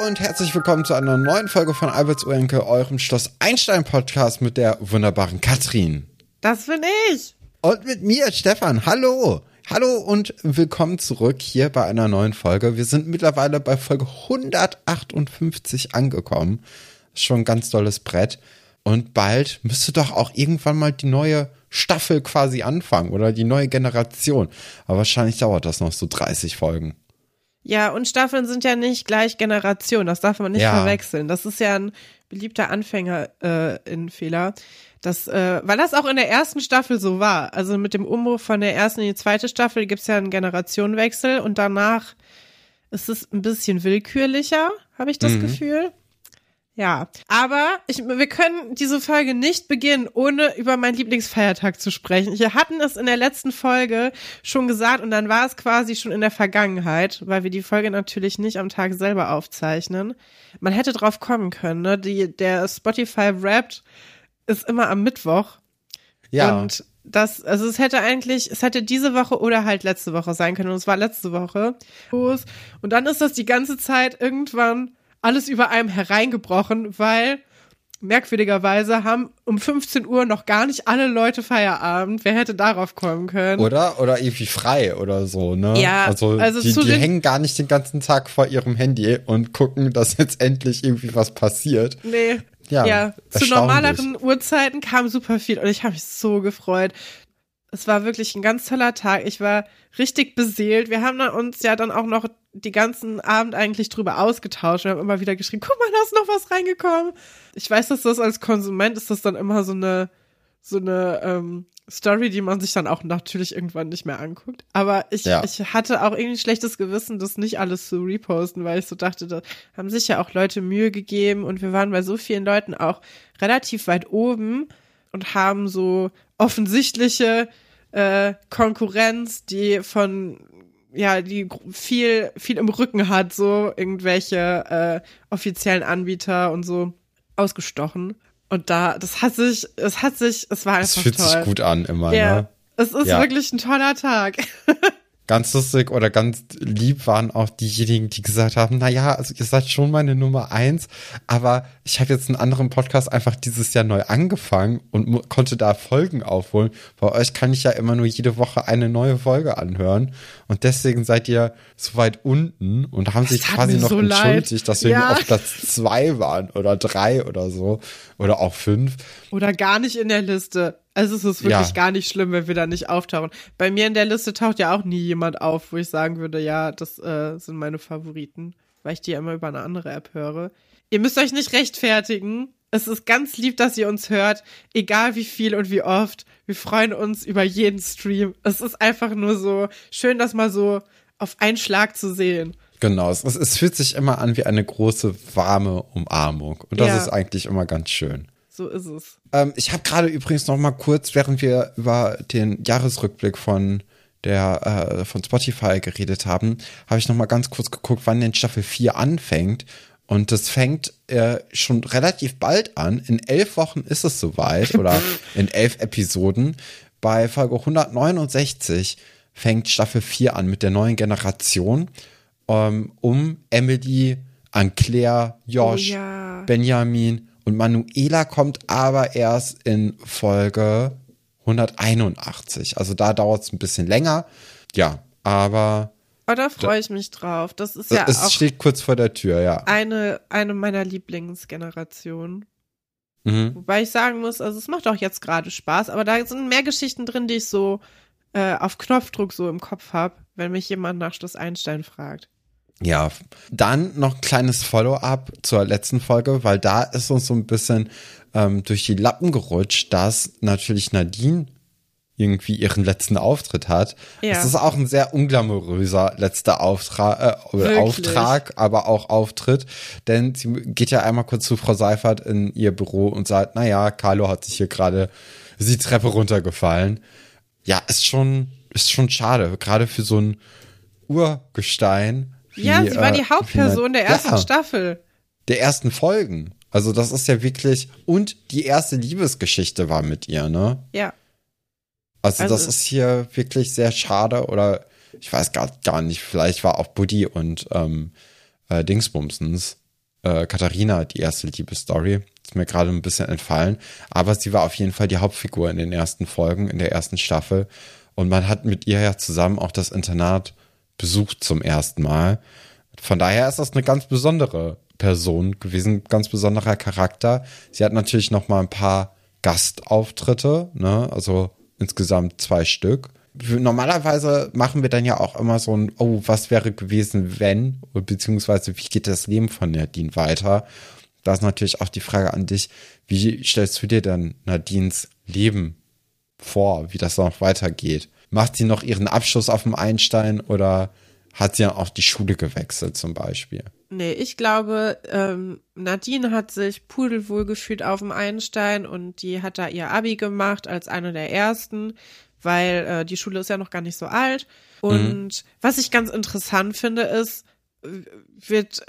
Und herzlich willkommen zu einer neuen Folge von Alberts Urenke, eurem Schloss Einstein Podcast mit der wunderbaren Katrin. Das bin ich. Und mit mir, Stefan. Hallo. Hallo und willkommen zurück hier bei einer neuen Folge. Wir sind mittlerweile bei Folge 158 angekommen. Schon ein ganz tolles Brett. Und bald müsste doch auch irgendwann mal die neue Staffel quasi anfangen oder die neue Generation. Aber wahrscheinlich dauert das noch so 30 Folgen. Ja, und Staffeln sind ja nicht gleich Generation. Das darf man nicht Ja. verwechseln. Das ist ja ein beliebter Anfänger äh, in Fehler. Das, äh, weil das auch in der ersten Staffel so war. Also mit dem Umbruch von der ersten in die zweite Staffel gibt's ja einen Generationenwechsel und danach ist es ein bisschen willkürlicher, habe ich das Mhm. Gefühl. Ja, aber ich, wir können diese Folge nicht beginnen, ohne über meinen Lieblingsfeiertag zu sprechen. Wir hatten es in der letzten Folge schon gesagt und dann war es quasi schon in der Vergangenheit, weil wir die Folge natürlich nicht am Tag selber aufzeichnen. Man hätte drauf kommen können, ne? Die, der Spotify Wrapped ist immer am Mittwoch Ja. und das, also es hätte eigentlich, es hätte diese Woche oder halt letzte Woche sein können. Und es war letzte Woche. Und dann ist das die ganze Zeit irgendwann alles über einem hereingebrochen, weil merkwürdigerweise haben um 15 Uhr noch gar nicht alle Leute Feierabend. Wer hätte darauf kommen können? Oder? Oder irgendwie frei oder so, ne? Ja, also, also die, die hängen gar nicht den ganzen Tag vor ihrem Handy und gucken, dass jetzt endlich irgendwie was passiert. Nee. Ja, Ja, zu normaleren Uhrzeiten kam super viel und ich habe mich so gefreut. Es war wirklich ein ganz toller Tag. Ich war richtig beseelt. Wir haben uns ja dann auch noch die ganzen Abend eigentlich drüber ausgetauscht. Wir haben immer wieder geschrieben, guck mal, da ist noch was reingekommen. Ich weiß, dass das als Konsument ist das dann immer so eine so eine ähm, Story, die man sich dann auch natürlich irgendwann nicht mehr anguckt. Aber ich, Ja. ich hatte auch irgendwie ein schlechtes Gewissen, das nicht alles zu reposten, weil ich so dachte, da haben sich ja auch Leute Mühe gegeben und wir waren bei so vielen Leuten auch relativ weit oben und haben so offensichtliche äh, Konkurrenz, die von ja, die viel, viel im Rücken hat, so irgendwelche äh, offiziellen Anbieter und so ausgestochen. Und da, das hat sich, es hat sich, es war Es einfach fühlt toll. sich gut an immer, Ja, ne? es ist Ja. wirklich ein toller Tag. Ganz lustig oder ganz lieb waren auch diejenigen, die gesagt haben, na ja, also ihr seid schon meine Nummer eins, aber ich habe jetzt einen anderen Podcast einfach dieses Jahr neu angefangen und konnte da Folgen aufholen. Bei euch kann ich ja immer nur jede Woche eine neue Folge anhören und deswegen seid ihr so weit unten und haben sich tat quasi noch so leid. entschuldigt, dass wir Ja. nur auf Platz zwei waren oder drei oder so oder auch fünf. Oder gar nicht in der Liste. Also es ist wirklich Ja. gar nicht schlimm, wenn wir da nicht auftauchen. Bei mir in der Liste taucht ja auch nie jemand auf, wo ich sagen würde, ja, das äh, sind meine Favoriten, weil ich die ja immer über eine andere App höre. Ihr müsst euch nicht rechtfertigen. Es ist ganz lieb, dass ihr uns hört, egal wie viel und wie oft. Wir freuen uns über jeden Stream. Es ist einfach nur so schön, das mal so auf einen Schlag zu sehen. Genau, es, es fühlt sich immer an wie eine große, warme Umarmung und das Ja. ist eigentlich immer ganz schön. So ist es. Ähm, ich habe gerade übrigens noch mal kurz, während wir über den Jahresrückblick von der äh, von Spotify geredet haben, habe ich noch mal ganz kurz geguckt, wann denn Staffel 4 anfängt. Und das fängt äh, schon relativ bald an. In elf Wochen ist es soweit oder in elf Episoden. Bei Folge 169 fängt Staffel 4 an mit der neuen Generation ähm, um Emily, Anne-Claire, Josh, Oh ja. Benjamin und Manuela kommt aber erst in Folge 181. Also da dauert es ein bisschen länger. Ja, aber Oh, da freue ich mich drauf. Das ist ja es auch steht kurz vor der Tür, ja. eine, eine meiner Lieblingsgenerationen. Mhm. Wobei ich sagen muss, also es macht auch jetzt gerade Spaß, aber da sind mehr Geschichten drin, die ich so äh, auf Knopfdruck so im Kopf habe, wenn mich jemand nach Schloss Einstein fragt. Ja, dann noch ein kleines Follow-up zur letzten Folge, weil da ist uns so ein bisschen ähm, durch die Lappen gerutscht, dass natürlich Nadine irgendwie ihren letzten Auftritt hat. Ja. Es ist auch ein sehr unglamouröser letzter Auftrag, äh. Auftrag, aber auch Auftritt, denn sie geht ja einmal kurz zu Frau Seifert in ihr Büro und sagt, na ja, Carlo hat sich hier gerade die Treppe runtergefallen. Ja, ist schon ist schon schade, gerade für so ein Urgestein. Wie, ja, sie war äh, die Hauptperson der ersten ja, Staffel. Der ersten Folgen. Also das ist ja wirklich und die erste Liebesgeschichte war mit ihr, ne? Ja. Also, Also- das ist hier wirklich sehr schade oder ich weiß gar, gar nicht, vielleicht war auch Buddy und ähm, äh, Dingsbumsens, äh, Katharina, die erste Liebesstory. Ist mir gerade ein bisschen entfallen. Aber sie war auf jeden Fall die Hauptfigur in den ersten Folgen, in der ersten Staffel. Und man hat mit ihr ja zusammen auch das Internat besucht zum ersten Mal. Von daher ist das eine ganz besondere Person gewesen, ganz besonderer Charakter. Sie hat natürlich noch mal ein paar Gastauftritte, ne? Also insgesamt zwei Stück. Normalerweise machen wir dann ja auch immer so ein, oh, was wäre gewesen, wenn, beziehungsweise wie geht das Leben von Nadine weiter? Da ist natürlich auch die Frage an dich, wie stellst du dir dann Nadines Leben vor, wie das noch weitergeht? Macht sie noch ihren Abschluss auf dem Einstein oder hat sie ja auch die Schule gewechselt zum Beispiel? Nee, ich glaube, ähm, Nadine hat sich pudelwohl gefühlt auf dem Einstein und die hat da ihr Abi gemacht als eine der ersten, weil äh, die Schule ist ja noch gar nicht so alt. Und mhm. was ich ganz interessant finde, ist, wird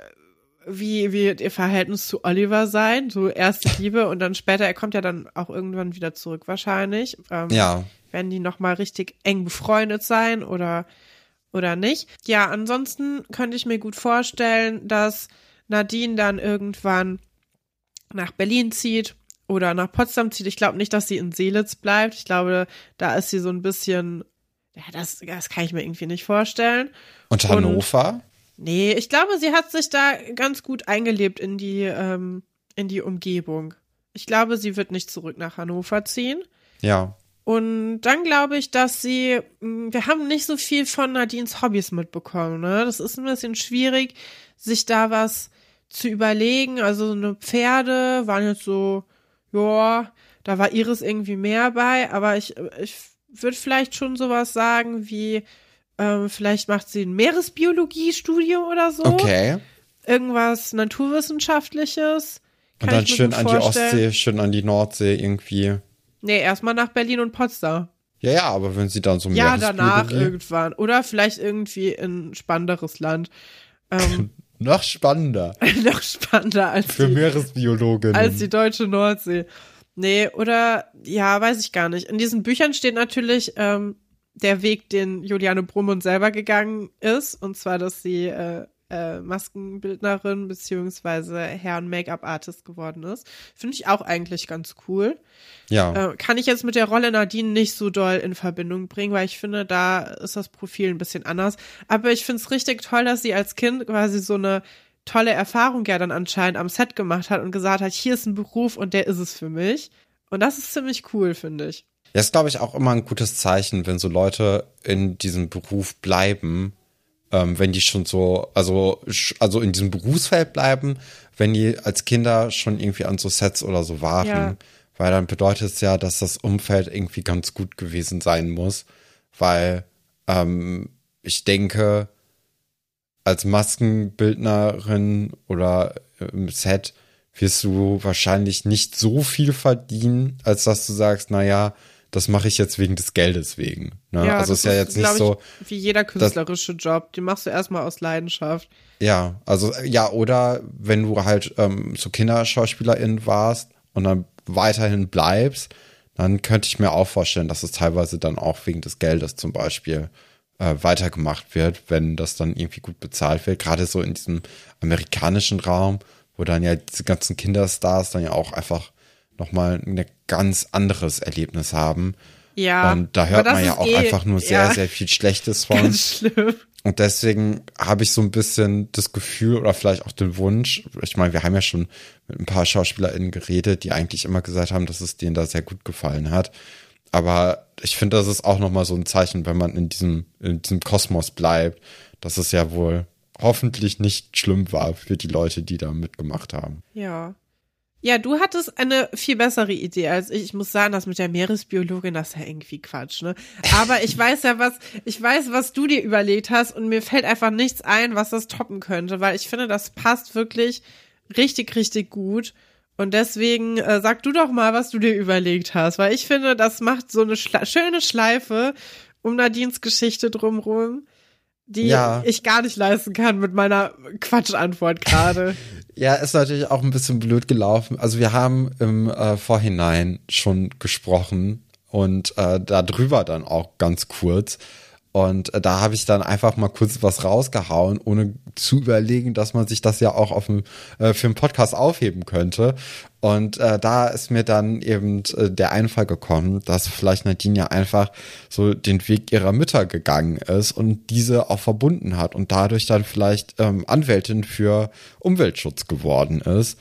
wie wird ihr Verhältnis zu Oliver sein? So erste Liebe und dann später, er kommt ja dann auch irgendwann wieder zurück wahrscheinlich. Ähm, ja. Werden die nochmal richtig eng befreundet sein oder oder nicht. Ja, ansonsten könnte ich mir gut vorstellen, dass Nadine dann irgendwann nach Berlin zieht oder nach Potsdam zieht. Ich glaube nicht, dass sie in Seelitz bleibt. Ich glaube, da ist sie so ein bisschen, ja, das, das kann ich mir irgendwie nicht vorstellen. Und Hannover? Und, nee, ich glaube, sie hat sich da ganz gut eingelebt in die, ähm, in die Umgebung. Ich glaube, sie wird nicht zurück nach Hannover ziehen. Ja. Und dann glaube ich, dass sie, hm, wir haben nicht so viel von Nadines Hobbys mitbekommen. Ne? Das ist ein bisschen schwierig, sich da was zu überlegen. Also eine Pferde waren jetzt so, ja, da war Iris irgendwie mehr bei, aber ich, ich würde vielleicht schon sowas sagen wie, ähm, vielleicht macht sie ein Meeresbiologie-Studium oder so. Okay. Irgendwas Naturwissenschaftliches. Und dann schön an die Ostsee, schön an die Nordsee irgendwie. Nee, erstmal nach Berlin und Potsdam. Ja, ja, aber wenn sie dann so Ja, danach irgendwann. Oder vielleicht irgendwie in ein spannenderes Land. Ähm, noch spannender. noch spannender als Für die, Meeresbiologinnen. Als die deutsche Nordsee. Nee, oder, ja, weiß ich gar nicht. In diesen Büchern steht natürlich ähm, der Weg, den Juliane Brummund selber gegangen ist. Und zwar, dass sie äh, äh, Maskenbildnerin beziehungsweise Herrn Make-up-Artist geworden ist. Finde ich auch eigentlich ganz cool. Ja. Äh, kann ich jetzt mit der Rolle Nadine nicht so doll in Verbindung bringen, weil ich finde, da ist das Profil ein bisschen anders. Aber ich finde es richtig toll, dass sie als Kind quasi so eine tolle Erfahrung ja dann anscheinend am Set gemacht hat und gesagt hat, hier ist ein Beruf und der ist es für mich. Und das ist ziemlich cool, finde ich. Ja, ist, glaube ich, auch immer ein gutes Zeichen, wenn so Leute in diesem Beruf bleiben ähm, wenn die schon so, also, also in diesem Berufsfeld bleiben, wenn die als Kinder schon irgendwie an so Sets oder so waren. Ja. Weil dann bedeutet es ja, dass das Umfeld irgendwie ganz gut gewesen sein muss. Weil ähm, ich denke, als Maskenbildnerin oder im Set wirst du wahrscheinlich nicht so viel verdienen, als dass du sagst, naja, das mache ich jetzt wegen des Geldes wegen. Ne? Ja, also ist ja jetzt nicht so. Wie jeder künstlerische das, Job, den machst du erstmal aus Leidenschaft. Ja, also ja, oder wenn du halt ähm, so Kinderschauspielerin warst und dann weiterhin bleibst, dann könnte ich mir auch vorstellen, dass es teilweise dann auch wegen des Geldes zum Beispiel äh, weitergemacht wird, wenn das dann irgendwie gut bezahlt wird. Gerade so in diesem amerikanischen Raum, wo dann ja diese ganzen Kinderstars dann ja auch einfach nochmal ein ganz anderes Erlebnis haben. Ja. Und da hört man ja auch eh, einfach nur sehr, ja, sehr viel Schlechtes von. Ganz schlimm. Und deswegen habe ich so ein bisschen das Gefühl oder vielleicht auch den Wunsch, ich meine, wir haben ja schon mit ein paar SchauspielerInnen geredet, die eigentlich immer gesagt haben, dass es denen da sehr gut gefallen hat. Aber ich finde, das ist auch nochmal so ein Zeichen, wenn man in diesem, in diesem Kosmos bleibt, dass es ja wohl hoffentlich nicht schlimm war für die Leute, die da mitgemacht haben. Ja. Ja, du hattest eine viel bessere Idee als ich. Ich muss sagen, das mit der Meeresbiologin, das ist ja irgendwie Quatsch, ne? Aber ich weiß ja was, ich weiß, was du dir überlegt hast und mir fällt einfach nichts ein, was das toppen könnte, weil ich finde, das passt wirklich richtig, richtig gut. Und deswegen äh, sag du doch mal, was du dir überlegt hast, weil ich finde, das macht so eine Schla schöne Schleife um Nadines Geschichte drumrum die ja. ich gar nicht leisten kann mit meiner Quatschantwort gerade. ja, ist natürlich auch ein bisschen blöd gelaufen. Also wir haben im äh, Vorhinein schon gesprochen und äh, darüber dann auch ganz kurz. Und äh, da habe ich dann einfach mal kurz was rausgehauen, ohne zu überlegen, dass man sich das ja auch auf dem, äh, für einen Podcast aufheben könnte. Und äh, da ist mir dann eben äh, der Einfall gekommen, dass vielleicht Nadine ja einfach so den Weg ihrer Mütter gegangen ist und diese auch verbunden hat und dadurch dann vielleicht ähm, Anwältin für Umweltschutz geworden ist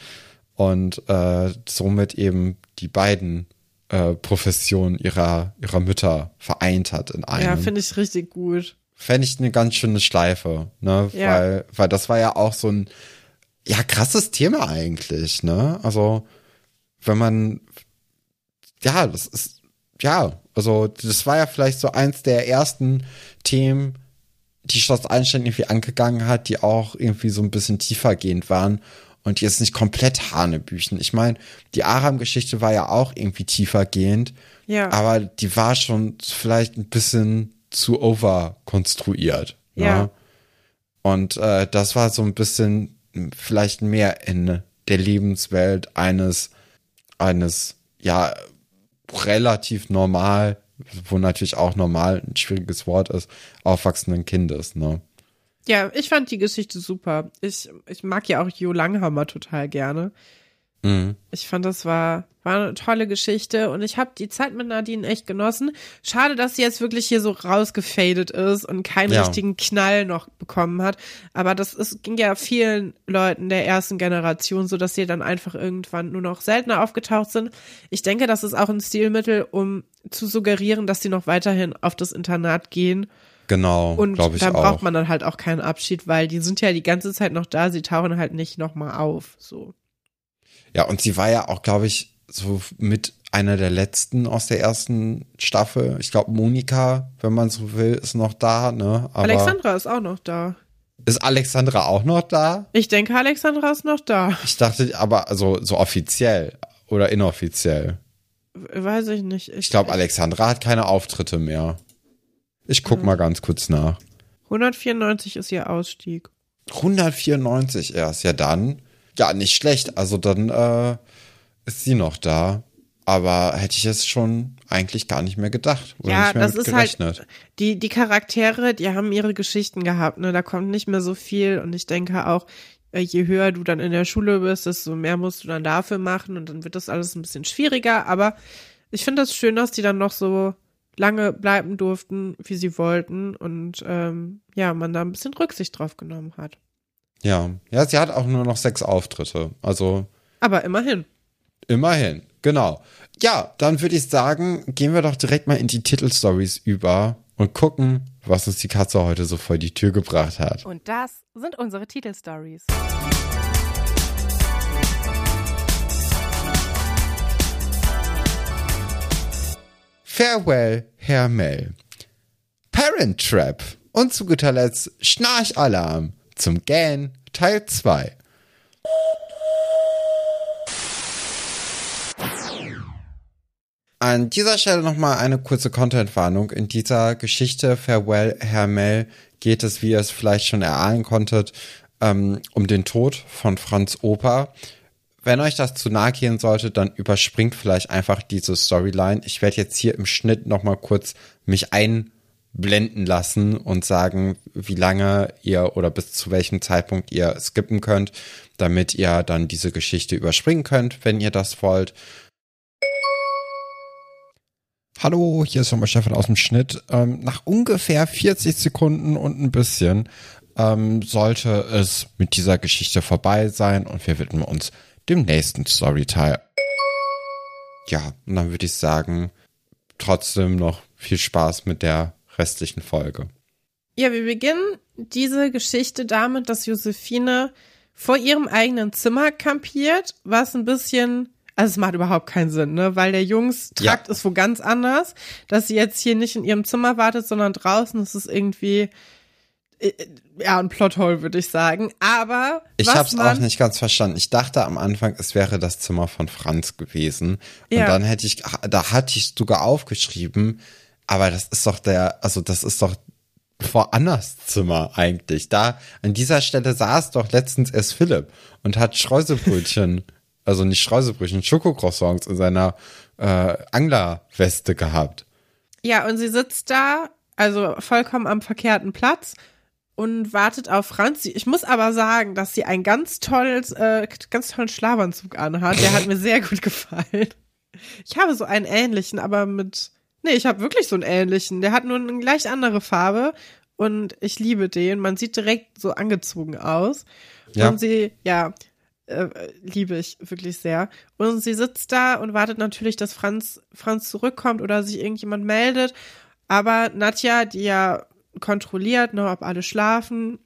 und äh, somit eben die beiden äh, Profession ihrer, ihrer Mütter vereint hat in einem. Ja, finde ich richtig gut. Fände ich eine ganz schöne Schleife, ne? Ja. Weil, weil das war ja auch so ein, ja, krasses Thema eigentlich, ne? Also, wenn man, ja, das ist, ja, also, das war ja vielleicht so eins der ersten Themen, die Schloss Einstein irgendwie angegangen hat, die auch irgendwie so ein bisschen tiefergehend waren und jetzt nicht komplett Hanebüchen. Ich meine, die Aram-Geschichte war ja auch irgendwie tiefergehend, Ja. aber die war schon vielleicht ein bisschen zu overkonstruiert. Ja. Ne? Und äh, das war so ein bisschen vielleicht mehr in der Lebenswelt eines, eines, ja, relativ normal, wo natürlich auch normal ein schwieriges Wort ist, aufwachsenden Kindes, ne? Ja, ich fand die Geschichte super. Ich, ich mag ja auch Jo Langhammer total gerne. Mhm. Ich fand, das war, war eine tolle Geschichte und ich habe die Zeit mit Nadine echt genossen. Schade, dass sie jetzt wirklich hier so rausgefadet ist und keinen Ja. richtigen Knall noch bekommen hat. Aber das ist, ging ja vielen Leuten der ersten Generation so, dass sie dann einfach irgendwann nur noch seltener aufgetaucht sind. Ich denke, das ist auch ein Stilmittel, um zu suggerieren, dass sie noch weiterhin auf das Internat gehen. Genau, Und ich da auch. braucht man dann halt auch keinen Abschied, weil die sind ja die ganze Zeit noch da, sie tauchen halt nicht nochmal auf. So. Ja, und sie war ja auch, glaube ich, so mit einer der letzten aus der ersten Staffel. Ich glaube, Monika, wenn man so will, ist noch da, ne? Aber Alexandra ist auch noch da. ist Alexandra auch noch da? Ich denke, Alexandra ist noch da. Ich dachte, aber also so offiziell oder inoffiziell. Weiß ich nicht. Ich glaube, Alexandra hat keine Auftritte mehr. Ich guck mal ganz kurz nach. 194 ist ihr Ausstieg. 194 erst, ja dann. Ja, nicht schlecht. Also dann äh, ist sie noch da. Aber hätte ich es schon eigentlich gar nicht mehr gedacht. Oder ja, nicht mehr das ist gerechnet. halt, die, die Charaktere, die haben ihre Geschichten gehabt, ne, da kommt nicht mehr so viel und ich denke auch, äh, je höher du dann in der Schule bist, desto mehr musst du dann dafür machen und dann wird das alles ein bisschen schwieriger, aber ich finde das schön, dass die dann noch so lange bleiben durften, wie sie wollten und ähm, ja, man da ein bisschen Rücksicht drauf genommen hat. Ja. Ja, sie hat auch nur noch sechs Auftritte. Also Aber immerhin. immerhin. Genau. Ja, dann würde ich sagen, gehen wir doch direkt mal in die Titelstories über und gucken, was uns die Katze heute so vor die Tür gebracht hat. Und das sind unsere Titelstories. Farewell, Herr Mel. Parent Trap. Und zu guter Letzt Schnarchalarm zum Gan Teil 2. An dieser Stelle nochmal eine kurze Content-Warnung. In dieser Geschichte Farewell, Herr Mel geht es, wie ihr es vielleicht schon erahnen konntet, ähm, um den Tod von Franz Oper. Wenn euch das zu nahe gehen sollte, dann überspringt vielleicht einfach diese Storyline. Ich werde jetzt hier im Schnitt nochmal kurz mich einblenden lassen und sagen, wie lange ihr oder bis zu welchem Zeitpunkt ihr skippen könnt, damit ihr dann diese Geschichte überspringen könnt, wenn ihr das wollt. Hallo, hier ist nochmal Stefan aus dem Schnitt. Ähm, nach ungefähr 40 Sekunden und ein bisschen ähm, sollte es mit dieser Geschichte vorbei sein und wir widmen uns dem nächsten Storyteil. Ja, und dann würde ich sagen, trotzdem noch viel Spaß mit der restlichen Folge. Ja, wir beginnen diese Geschichte damit, dass Josephine vor ihrem eigenen Zimmer kampiert, was ein bisschen, also es macht überhaupt keinen Sinn, ne, weil der Jungstrakt Ja. ist wo ganz anders, dass sie jetzt hier nicht in ihrem Zimmer wartet, sondern draußen, das ist irgendwie, ja, ein Plothole, würde ich sagen, aber Ich habe es auch nicht ganz verstanden. Ich dachte am Anfang, es wäre das Zimmer von Franz gewesen. Und Ja. dann hätte ich, da hatte ich sogar aufgeschrieben, aber das ist doch der, also das ist doch vor Annas Zimmer eigentlich. Da, an dieser Stelle saß doch letztens erst Philipp und hat Streuselbrötchen, also nicht Streuselbrötchen, Schokocroissants in seiner äh, Anglerweste gehabt. Ja, und sie sitzt da, also vollkommen am verkehrten Platz und wartet auf Franz. Ich muss aber sagen, dass sie einen ganz tolles, äh, ganz tollen Schlafanzug anhat. Der hat mir sehr gut gefallen. Ich habe so einen ähnlichen, aber mit, nee, ich habe wirklich so einen ähnlichen. Der hat nur eine leicht andere Farbe und ich liebe den. Man sieht direkt so angezogen aus. Ja. Und sie, ja, äh, liebe ich wirklich sehr. Und sie sitzt da und wartet natürlich, dass Franz, Franz zurückkommt oder sich irgendjemand meldet. Aber Nadja, die ja kontrolliert, ne, ob alle schlafen,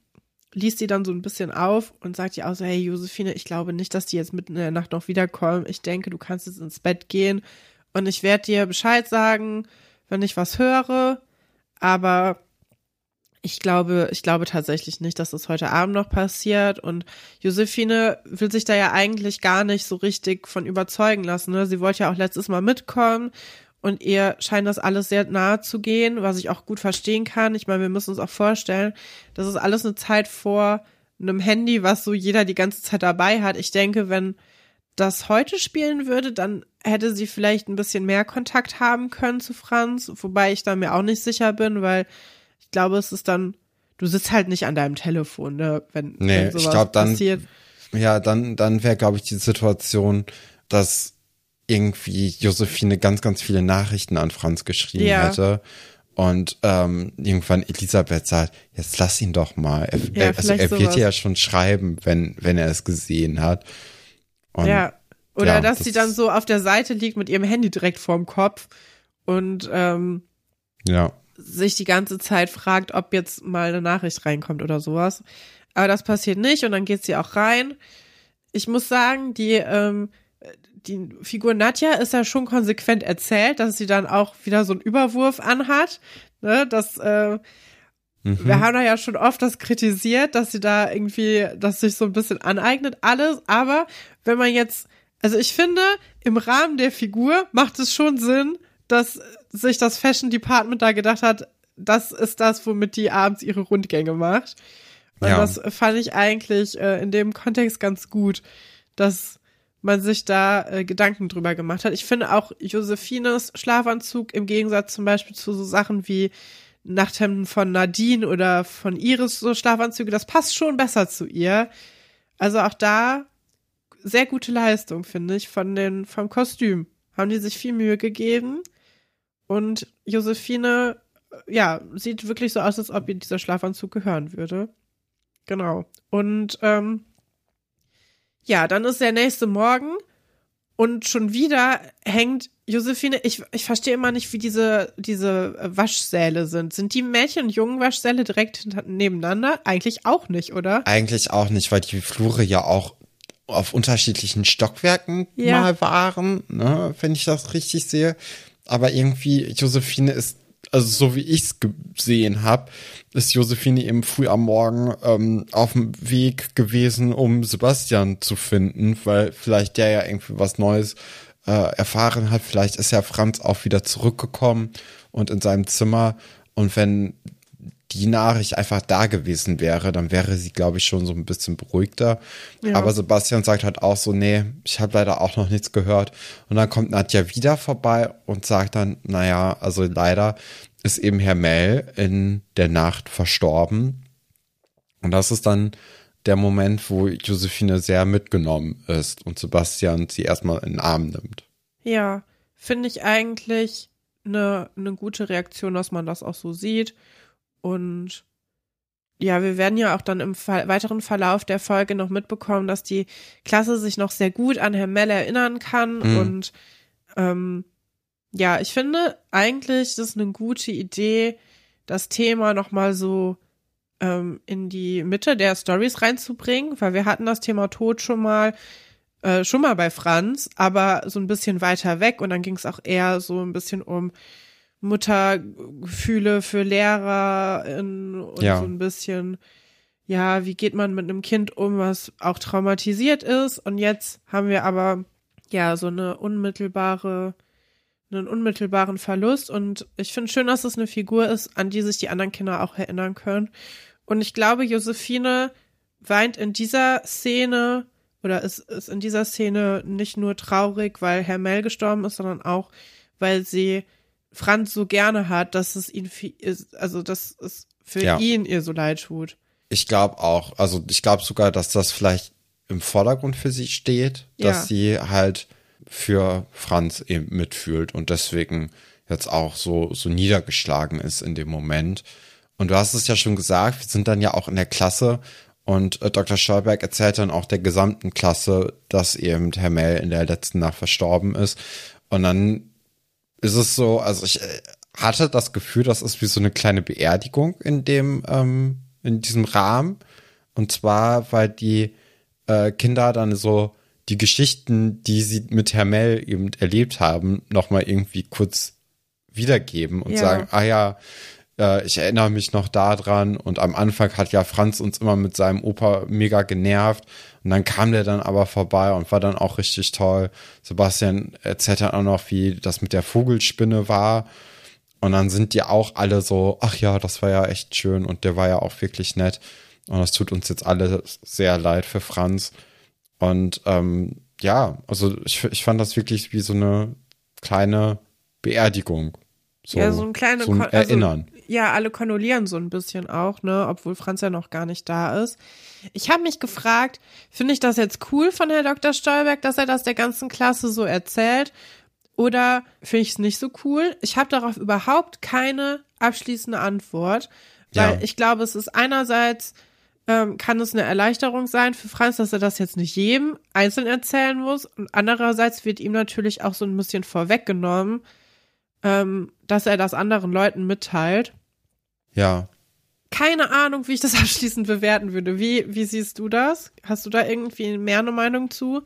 liest sie dann so ein bisschen auf und sagt ihr auch so, hey Josephine, ich glaube nicht, dass die jetzt mitten in der Nacht noch wiederkommen. Ich denke, du kannst jetzt ins Bett gehen und ich werde dir Bescheid sagen, wenn ich was höre. Aber ich glaube, ich glaube tatsächlich nicht, dass das heute Abend noch passiert. Und Josephine will sich da ja eigentlich gar nicht so richtig von überzeugen lassen. Ne? Sie wollte ja auch letztes Mal mitkommen und ihr scheint das alles sehr nahe zu gehen, was ich auch gut verstehen kann. Ich meine, wir müssen uns auch vorstellen, das ist alles eine Zeit vor einem Handy, was so jeder die ganze Zeit dabei hat. Ich denke, wenn das heute spielen würde, dann hätte sie vielleicht ein bisschen mehr Kontakt haben können zu Franz, wobei ich da mir auch nicht sicher bin, weil ich glaube, es ist dann, du sitzt halt nicht an deinem Telefon, ne, wenn, Nee, wenn sowas ich glaube dann, passiert. ja, dann, dann wäre, glaube ich, die Situation, dass irgendwie Josephine ganz, ganz viele Nachrichten an Franz geschrieben Ja. hätte. Und ähm, irgendwann Elisabeth sagt, jetzt lass ihn doch mal. Er, Ja, also er wird sowas. ja schon schreiben, wenn, wenn er es gesehen hat. Und ja. Oder ja, dass das sie dann so auf der Seite liegt mit ihrem Handy direkt vorm Kopf und ähm, ja. sich die ganze Zeit fragt, ob jetzt mal eine Nachricht reinkommt oder sowas. Aber das passiert nicht und dann geht sie auch rein. Ich muss sagen, die, ähm, die Figur Nadja ist ja schon konsequent erzählt, dass sie dann auch wieder so einen Überwurf anhat. Ne, das, äh, Mhm. wir haben da ja schon oft das kritisiert, dass sie da irgendwie, dass sich so ein bisschen aneignet alles. Aber wenn man jetzt, also ich finde, im Rahmen der Figur macht es schon Sinn, dass sich das Fashion Department da gedacht hat, das ist das, womit die abends ihre Rundgänge macht. Und Ja. das fand ich eigentlich äh, in dem Kontext ganz gut, dass man sich da äh, Gedanken drüber gemacht hat. Ich finde auch Josephines Schlafanzug im Gegensatz zum Beispiel zu so Sachen wie Nachthemden von Nadine oder von Iris so Schlafanzüge, das passt schon besser zu ihr. Also auch da sehr gute Leistung, finde ich, von den, vom Kostüm. Haben die sich viel Mühe gegeben. Und Josephine, äh, ja, sieht wirklich so aus, als ob ihr dieser Schlafanzug gehören würde. Genau. Und ähm, ja, dann ist der nächste Morgen und schon wieder hängt Josephine, ich, ich verstehe immer nicht, wie diese, diese Waschsäle sind. Sind die Mädchen- und Jungenwaschsäle direkt nebeneinander? Eigentlich auch nicht, oder? Eigentlich auch nicht, weil die Flure ja auch auf unterschiedlichen Stockwerken Ja. mal waren, ne, wenn ich das richtig sehe. Aber irgendwie, Josephine ist, also so wie ich es gesehen habe, ist Josephine eben früh am Morgen ähm, auf dem Weg gewesen, um Sebastian zu finden, weil vielleicht der ja irgendwie was Neues äh, erfahren hat. Vielleicht ist ja Franz auch wieder zurückgekommen und in seinem Zimmer. Und wenn die Nachricht einfach da gewesen wäre, dann wäre sie, glaube ich, schon so ein bisschen beruhigter. Ja. Aber Sebastian sagt halt auch so, nee, ich habe leider auch noch nichts gehört. Und dann kommt Nadja wieder vorbei und sagt dann, naja, also leider ist eben Herr Mell in der Nacht verstorben. Und das ist dann der Moment, wo Josephine sehr mitgenommen ist und Sebastian sie erstmal in den Arm nimmt. Ja, finde ich eigentlich eine, eine gute Reaktion, dass man das auch so sieht. Und ja, wir werden ja auch dann im Ver weiteren Verlauf der Folge noch mitbekommen, dass die Klasse sich noch sehr gut an Herrn Mell erinnern kann. Mhm. Und ähm, ja, ich finde eigentlich, das ist eine gute Idee, das Thema nochmal so ähm, in die Mitte der Stories reinzubringen, weil wir hatten das Thema Tod schon mal äh, schon mal bei Franz, aber so ein bisschen weiter weg und dann ging es auch eher so ein bisschen um Muttergefühle für LehrerInnen und Ja. so ein bisschen, ja, wie geht man mit einem Kind um, was auch traumatisiert ist und jetzt haben wir aber ja so eine unmittelbare einen unmittelbaren Verlust und ich finde schön, dass es eine Figur ist, an die sich die anderen Kinder auch erinnern können. Und ich glaube, Josephine weint in dieser Szene oder ist, ist in dieser Szene nicht nur traurig, weil Herr Mell gestorben ist, sondern auch, weil sie Franz so gerne hat, dass es ihn, also dass es für ja. ihn ihr so leid tut. Ich glaube auch, also ich glaube sogar, dass das vielleicht im Vordergrund für sie steht, ja. dass sie halt für Franz eben mitfühlt und deswegen jetzt auch so, so niedergeschlagen ist in dem Moment. Und du hast es ja schon gesagt, wir sind dann ja auch in der Klasse und äh, Dr. Stolberg erzählt dann auch der gesamten Klasse, dass eben Herr Mell in der letzten Nacht verstorben ist. Und dann ist es so, also ich äh, hatte das Gefühl, das ist wie so eine kleine Beerdigung in dem, ähm, in diesem Rahmen. Und zwar, weil die äh, Kinder dann so die Geschichten, die sie mit Herr Mell eben erlebt haben, nochmal irgendwie kurz wiedergeben und ja. sagen, ah ja, äh, ich erinnere mich noch daran und am Anfang hat ja Franz uns immer mit seinem Opa mega genervt und dann kam der dann aber vorbei und war dann auch richtig toll. Sebastian erzählt dann auch noch, wie das mit der Vogelspinne war und dann sind die auch alle so, ach ja, das war ja echt schön und der war ja auch wirklich nett und das tut uns jetzt alle sehr leid für Franz und ähm, ja, also ich, ich fand das wirklich wie so eine kleine Beerdigung. So, ja, so ein kleines so ein also Erinnern. Also, ja, alle kondolieren so ein bisschen auch, ne, obwohl Franz ja noch gar nicht da ist. Ich habe mich gefragt, finde ich das jetzt cool von Herr Dr. Stolberg, dass er das der ganzen Klasse so erzählt? Oder finde ich es nicht so cool? Ich habe darauf überhaupt keine abschließende Antwort, weil ja. ich glaube, es ist einerseits ähm, kann es eine Erleichterung sein für Franz, dass er das jetzt nicht jedem einzeln erzählen muss. Und andererseits wird ihm natürlich auch so ein bisschen vorweggenommen, ähm, dass er das anderen Leuten mitteilt. Ja. Keine Ahnung, wie ich das abschließend bewerten würde. Wie, wie siehst du das? Hast du da irgendwie mehr eine Meinung zu?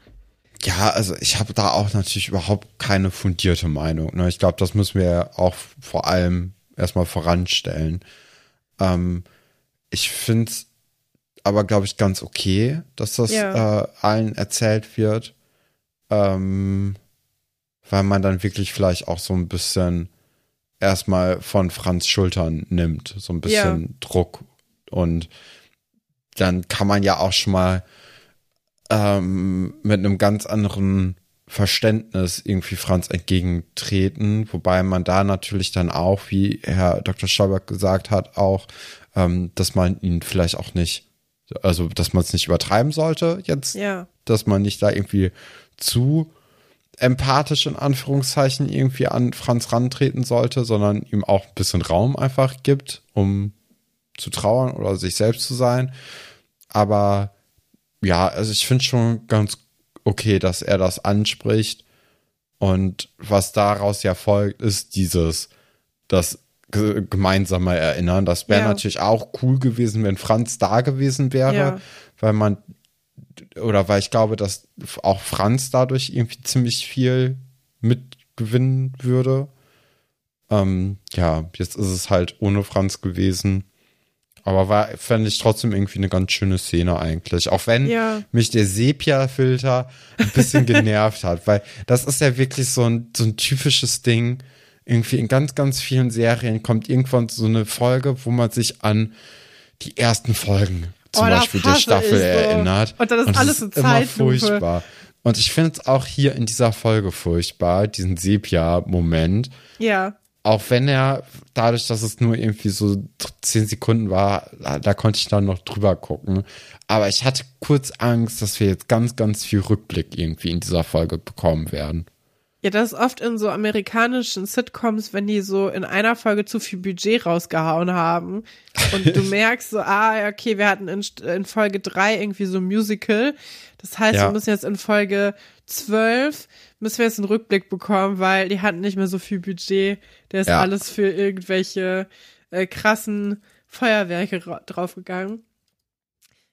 Ja, also ich habe da auch natürlich überhaupt keine fundierte Meinung. Ne? Ich glaube, das müssen wir auch vor allem erstmal voranstellen. Ähm, ich finde es aber, glaube ich, ganz okay, dass das ja. äh, allen erzählt wird. Ähm, weil man dann wirklich vielleicht auch so ein bisschen erstmal von Franz Schultern nimmt, so ein bisschen ja. Druck. Und dann kann man ja auch schon mal ähm, mit einem ganz anderen Verständnis irgendwie Franz entgegentreten, wobei man da natürlich dann auch, wie Herr Dr. Stolberg gesagt hat, auch, ähm, dass man ihn vielleicht auch nicht, also dass man es nicht übertreiben sollte jetzt, ja. dass man nicht da irgendwie zu empathisch in Anführungszeichen irgendwie an Franz rantreten sollte, sondern ihm auch ein bisschen Raum einfach gibt, um zu trauern oder sich selbst zu sein. Aber ja, also ich finde schon ganz okay, dass er das anspricht. Und was daraus ja folgt, ist dieses, das gemeinsame Erinnern. Das wäre ja. natürlich auch cool gewesen, wenn Franz da gewesen wäre, ja. weil man oder weil ich glaube, dass auch Franz dadurch irgendwie ziemlich viel mitgewinnen würde. Ähm, ja, jetzt ist es halt ohne Franz gewesen. Aber war, fände ich trotzdem irgendwie eine ganz schöne Szene eigentlich. Auch wenn ja. mich der Sepia-Filter ein bisschen genervt hat, weil das ist ja wirklich so ein, so ein typisches Ding. Irgendwie in ganz, ganz vielen Serien kommt irgendwann so eine Folge, wo man sich an die ersten Folgen zum oh, Beispiel der Staffel so. erinnert. Und dann ist und alles so immer furchtbar. Und ich finde es auch hier in dieser Folge furchtbar, diesen Sepia-Moment. Ja. Auch wenn er, dadurch, dass es nur irgendwie so zehn Sekunden war, da, da konnte ich dann noch drüber gucken. Aber ich hatte kurz Angst, dass wir jetzt ganz, ganz viel Rückblick irgendwie in dieser Folge bekommen werden. Ja, das ist oft in so amerikanischen Sitcoms, wenn die so in einer Folge zu viel Budget rausgehauen haben und du merkst so, ah, okay, wir hatten in, in Folge drei irgendwie so ein Musical. Das heißt, ja. wir müssen jetzt in Folge zwölf müssen wir jetzt einen Rückblick bekommen, weil die hatten nicht mehr so viel Budget. Der ist ja. alles für irgendwelche äh, krassen Feuerwerke draufgegangen.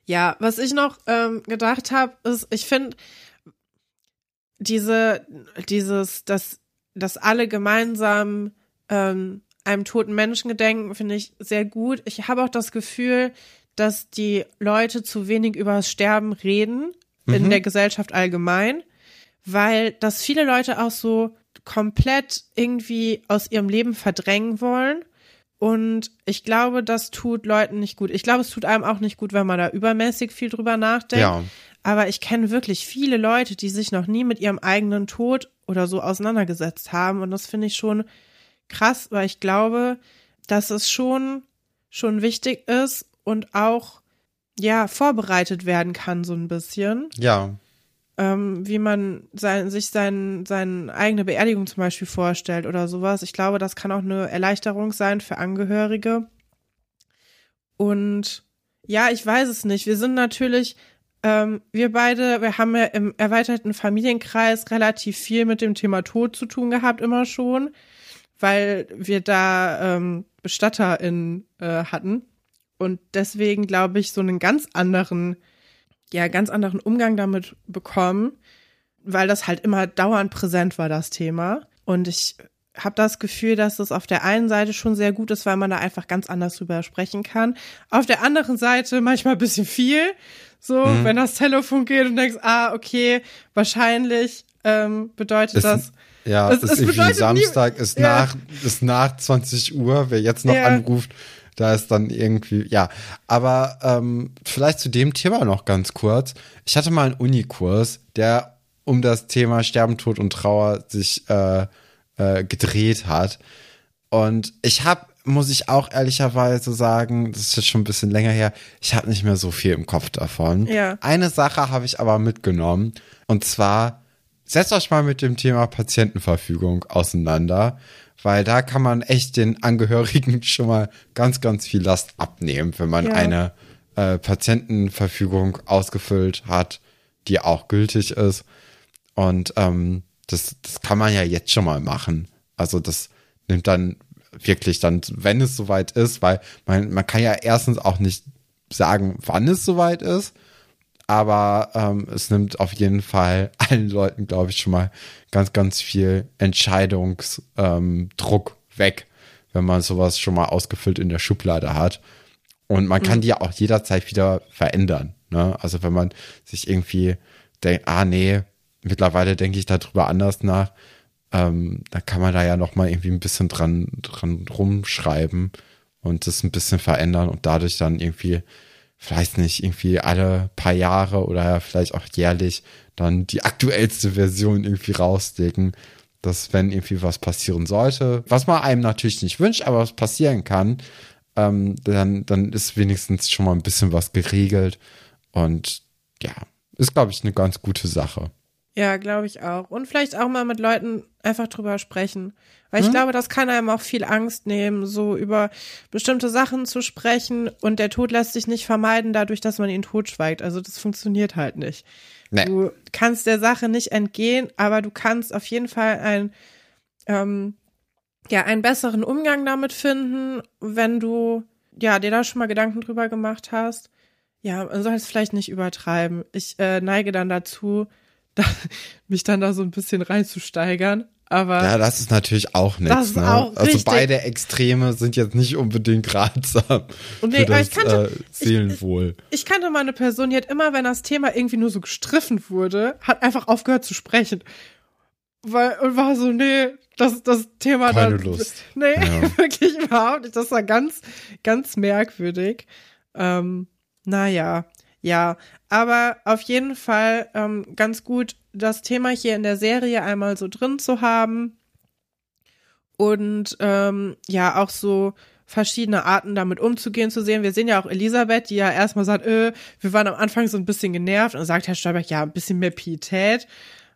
Ja, was ich noch ähm, gedacht habe, ist, ich finde, diese, dieses, dass, dass alle gemeinsam ähm, einem toten Menschen gedenken, finde ich sehr gut. Ich habe auch das Gefühl, dass die Leute zu wenig über das Sterben reden mhm. in der Gesellschaft allgemein, weil das viele Leute auch so komplett irgendwie aus ihrem Leben verdrängen wollen. Und ich glaube, das tut Leuten nicht gut. Ich glaube, es tut einem auch nicht gut, wenn man da übermäßig viel drüber nachdenkt. Ja. Aber ich kenne wirklich viele Leute, die sich noch nie mit ihrem eigenen Tod oder so auseinandergesetzt haben. Und das finde ich schon krass, weil ich glaube, dass es schon, schon wichtig ist und auch, ja, vorbereitet werden kann, so ein bisschen. Ja. Ähm, wie man sein, sich sein, seine eigene Beerdigung zum Beispiel vorstellt oder sowas. Ich glaube, das kann auch eine Erleichterung sein für Angehörige. Und ja, ich weiß es nicht. Wir sind natürlich, ähm, wir beide, wir haben ja im erweiterten Familienkreis relativ viel mit dem Thema Tod zu tun gehabt, immer schon, weil wir da ähm, BestatterInnen äh, hatten. Und deswegen glaube ich, so einen ganz anderen, ja, ganz anderen Umgang damit bekommen, weil das halt immer dauernd präsent war, das Thema. Und ich habe das Gefühl, dass es auf der einen Seite schon sehr gut ist, weil man da einfach ganz anders drüber sprechen kann. Auf der anderen Seite manchmal ein bisschen viel. So, mhm. wenn das Telefon geht und denkst, ah, okay, wahrscheinlich ähm, bedeutet es, das. Ja, es, ist irgendwie Samstag, ist, ja. nach, ist nach 20 Uhr, wer jetzt noch ja. anruft, da ist dann irgendwie, ja. Aber ähm, vielleicht zu dem Thema noch ganz kurz. Ich hatte mal einen Unikurs, der um das Thema Sterben, Tod und Trauer sich äh, äh, gedreht hat. Und ich habe, muss ich auch ehrlicherweise sagen, das ist jetzt schon ein bisschen länger her, ich habe nicht mehr so viel im Kopf davon. Ja. Eine Sache habe ich aber mitgenommen. Und zwar, setzt euch mal mit dem Thema Patientenverfügung auseinander, weil da kann man echt den Angehörigen schon mal ganz, ganz viel Last abnehmen, wenn man ja. eine äh, Patientenverfügung ausgefüllt hat, die auch gültig ist. Und ähm, das, das kann man ja jetzt schon mal machen. Also das nimmt dann wirklich dann, wenn es soweit ist, weil man, man kann ja erstens auch nicht sagen, wann es soweit ist, aber ähm, es nimmt auf jeden Fall allen Leuten, glaube ich, schon mal ganz, ganz viel Entscheidungsdruck ähm, weg, wenn man sowas schon mal ausgefüllt in der Schublade hat. Und man kann mhm. die ja auch jederzeit wieder verändern. Ne? Also wenn man sich irgendwie denkt, ah nee, mittlerweile denke ich darüber anders nach. Ähm, da kann man da ja noch mal irgendwie ein bisschen dran, dran rumschreiben und das ein bisschen verändern und dadurch dann irgendwie, vielleicht nicht, irgendwie alle paar Jahre oder vielleicht auch jährlich dann die aktuellste Version irgendwie rausdecken, dass wenn irgendwie was passieren sollte, was man einem natürlich nicht wünscht, aber was passieren kann, ähm, dann, dann ist wenigstens schon mal ein bisschen was geregelt und ja, ist, glaube ich, eine ganz gute Sache. Ja, glaube ich auch. Und vielleicht auch mal mit Leuten einfach drüber sprechen. Weil ich hm? glaube, das kann einem auch viel Angst nehmen, so über bestimmte Sachen zu sprechen. Und der Tod lässt sich nicht vermeiden, dadurch, dass man ihn totschweigt. Also das funktioniert halt nicht. Nee. Du kannst der Sache nicht entgehen, aber du kannst auf jeden Fall ein, ähm, ja, einen besseren Umgang damit finden, wenn du, ja, dir da schon mal Gedanken drüber gemacht hast. Ja, man soll es vielleicht nicht übertreiben. Ich äh, neige dann dazu, da, mich dann da so ein bisschen reinzusteigern. Aber ja, das ist natürlich auch nichts. Ne? Auch also beide Extreme sind jetzt nicht unbedingt ratsam Und nee, für das kannte, äh, Seelenwohl. Ich, ich, kannte mal eine Person, die hat immer, wenn das Thema irgendwie nur so gestriffen wurde, hat einfach aufgehört zu sprechen. Weil, und war so, nee, das, das Thema Keine da, Lust. Nee, ja. wirklich überhaupt nicht. Das war ganz, ganz merkwürdig. Ähm, naja, ja, aber auf jeden Fall ähm, ganz gut, das Thema hier in der Serie einmal so drin zu haben und ähm, ja auch so verschiedene Arten damit umzugehen zu sehen. Wir sehen ja auch Elisabeth, die ja erstmal sagt, äh, wir waren am Anfang so ein bisschen genervt und sagt Herr Stolberg, ja, ein bisschen mehr Pietät.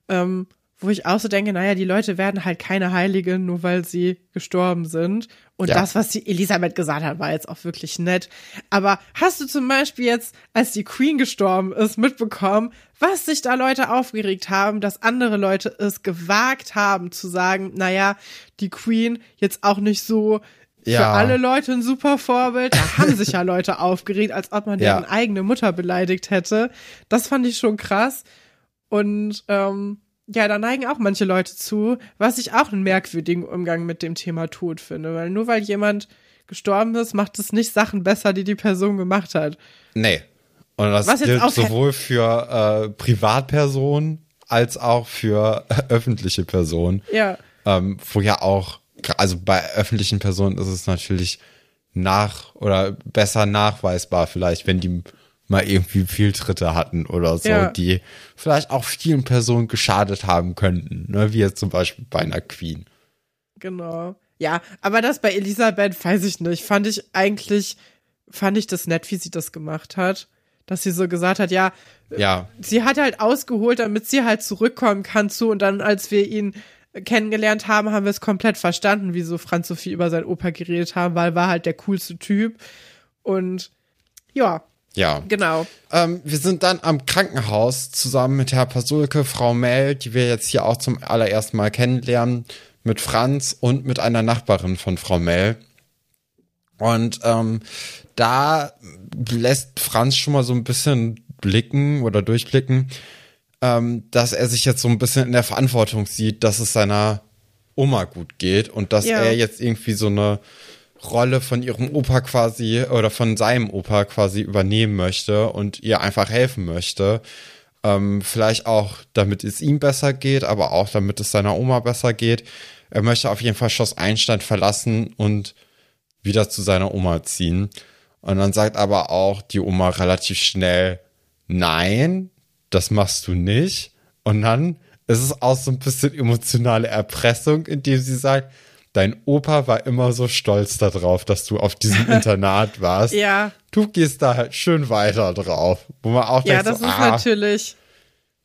Ähm, wo ich auch so denke, naja, die Leute werden halt keine Heiligen, nur weil sie gestorben sind. Und ja. das, was die Elisabeth gesagt hat, war jetzt auch wirklich nett. Aber hast du zum Beispiel jetzt, als die Queen gestorben ist, mitbekommen, was sich da Leute aufgeregt haben, dass andere Leute es gewagt haben zu sagen, naja, die Queen jetzt auch nicht so ja. für alle Leute ein super Vorbild. Da haben sich ja Leute aufgeregt, als ob man deren ja. eigene Mutter beleidigt hätte. Das fand ich schon krass. Und ähm, ja, da neigen auch manche Leute zu, was ich auch einen merkwürdigen Umgang mit dem Thema Tod finde, weil nur weil jemand gestorben ist, macht es nicht Sachen besser, die die Person gemacht hat. Nee. Und das was gilt sowohl für äh, Privatpersonen als auch für öffentliche Personen. Ja. Ähm, wo ja auch, also bei öffentlichen Personen ist es natürlich nach oder besser nachweisbar vielleicht, wenn die mal irgendwie Fehltritte hatten oder so, ja. die vielleicht auch vielen Personen geschadet haben könnten, ne? wie jetzt zum Beispiel bei einer Queen. Genau. Ja, aber das bei Elisabeth weiß ich nicht. Fand ich eigentlich, fand ich das nett, wie sie das gemacht hat. Dass sie so gesagt hat, ja, Ja. sie hat halt ausgeholt, damit sie halt zurückkommen kann zu. Und dann, als wir ihn kennengelernt haben, haben wir es komplett verstanden, wieso Franz so viel über seinen Opa geredet haben, weil er war halt der coolste Typ. Und ja, Ja. genau. Ähm, wir sind dann am Krankenhaus zusammen mit Herr Pasulke, Frau Mell, die wir jetzt hier auch zum allerersten Mal kennenlernen, mit Franz und mit einer Nachbarin von Frau Mell. Und ähm, da lässt Franz schon mal so ein bisschen blicken oder durchblicken, ähm, dass er sich jetzt so ein bisschen in der Verantwortung sieht, dass es seiner Oma gut geht und dass Ja. er jetzt irgendwie so eine Rolle von ihrem Opa quasi oder von seinem Opa quasi übernehmen möchte und ihr einfach helfen möchte. Ähm, vielleicht auch, damit es ihm besser geht, aber auch damit es seiner Oma besser geht. Er möchte auf jeden Fall Schloss Einstein verlassen und wieder zu seiner Oma ziehen. Und dann sagt aber auch die Oma relativ schnell, nein, das machst du nicht. Und dann ist es auch so ein bisschen emotionale Erpressung, indem sie sagt, dein Opa war immer so stolz darauf, dass du auf diesem Internat warst. Ja, Du gehst da halt schön weiter drauf. Wo man auch ja, denkt, das so, ist ah, natürlich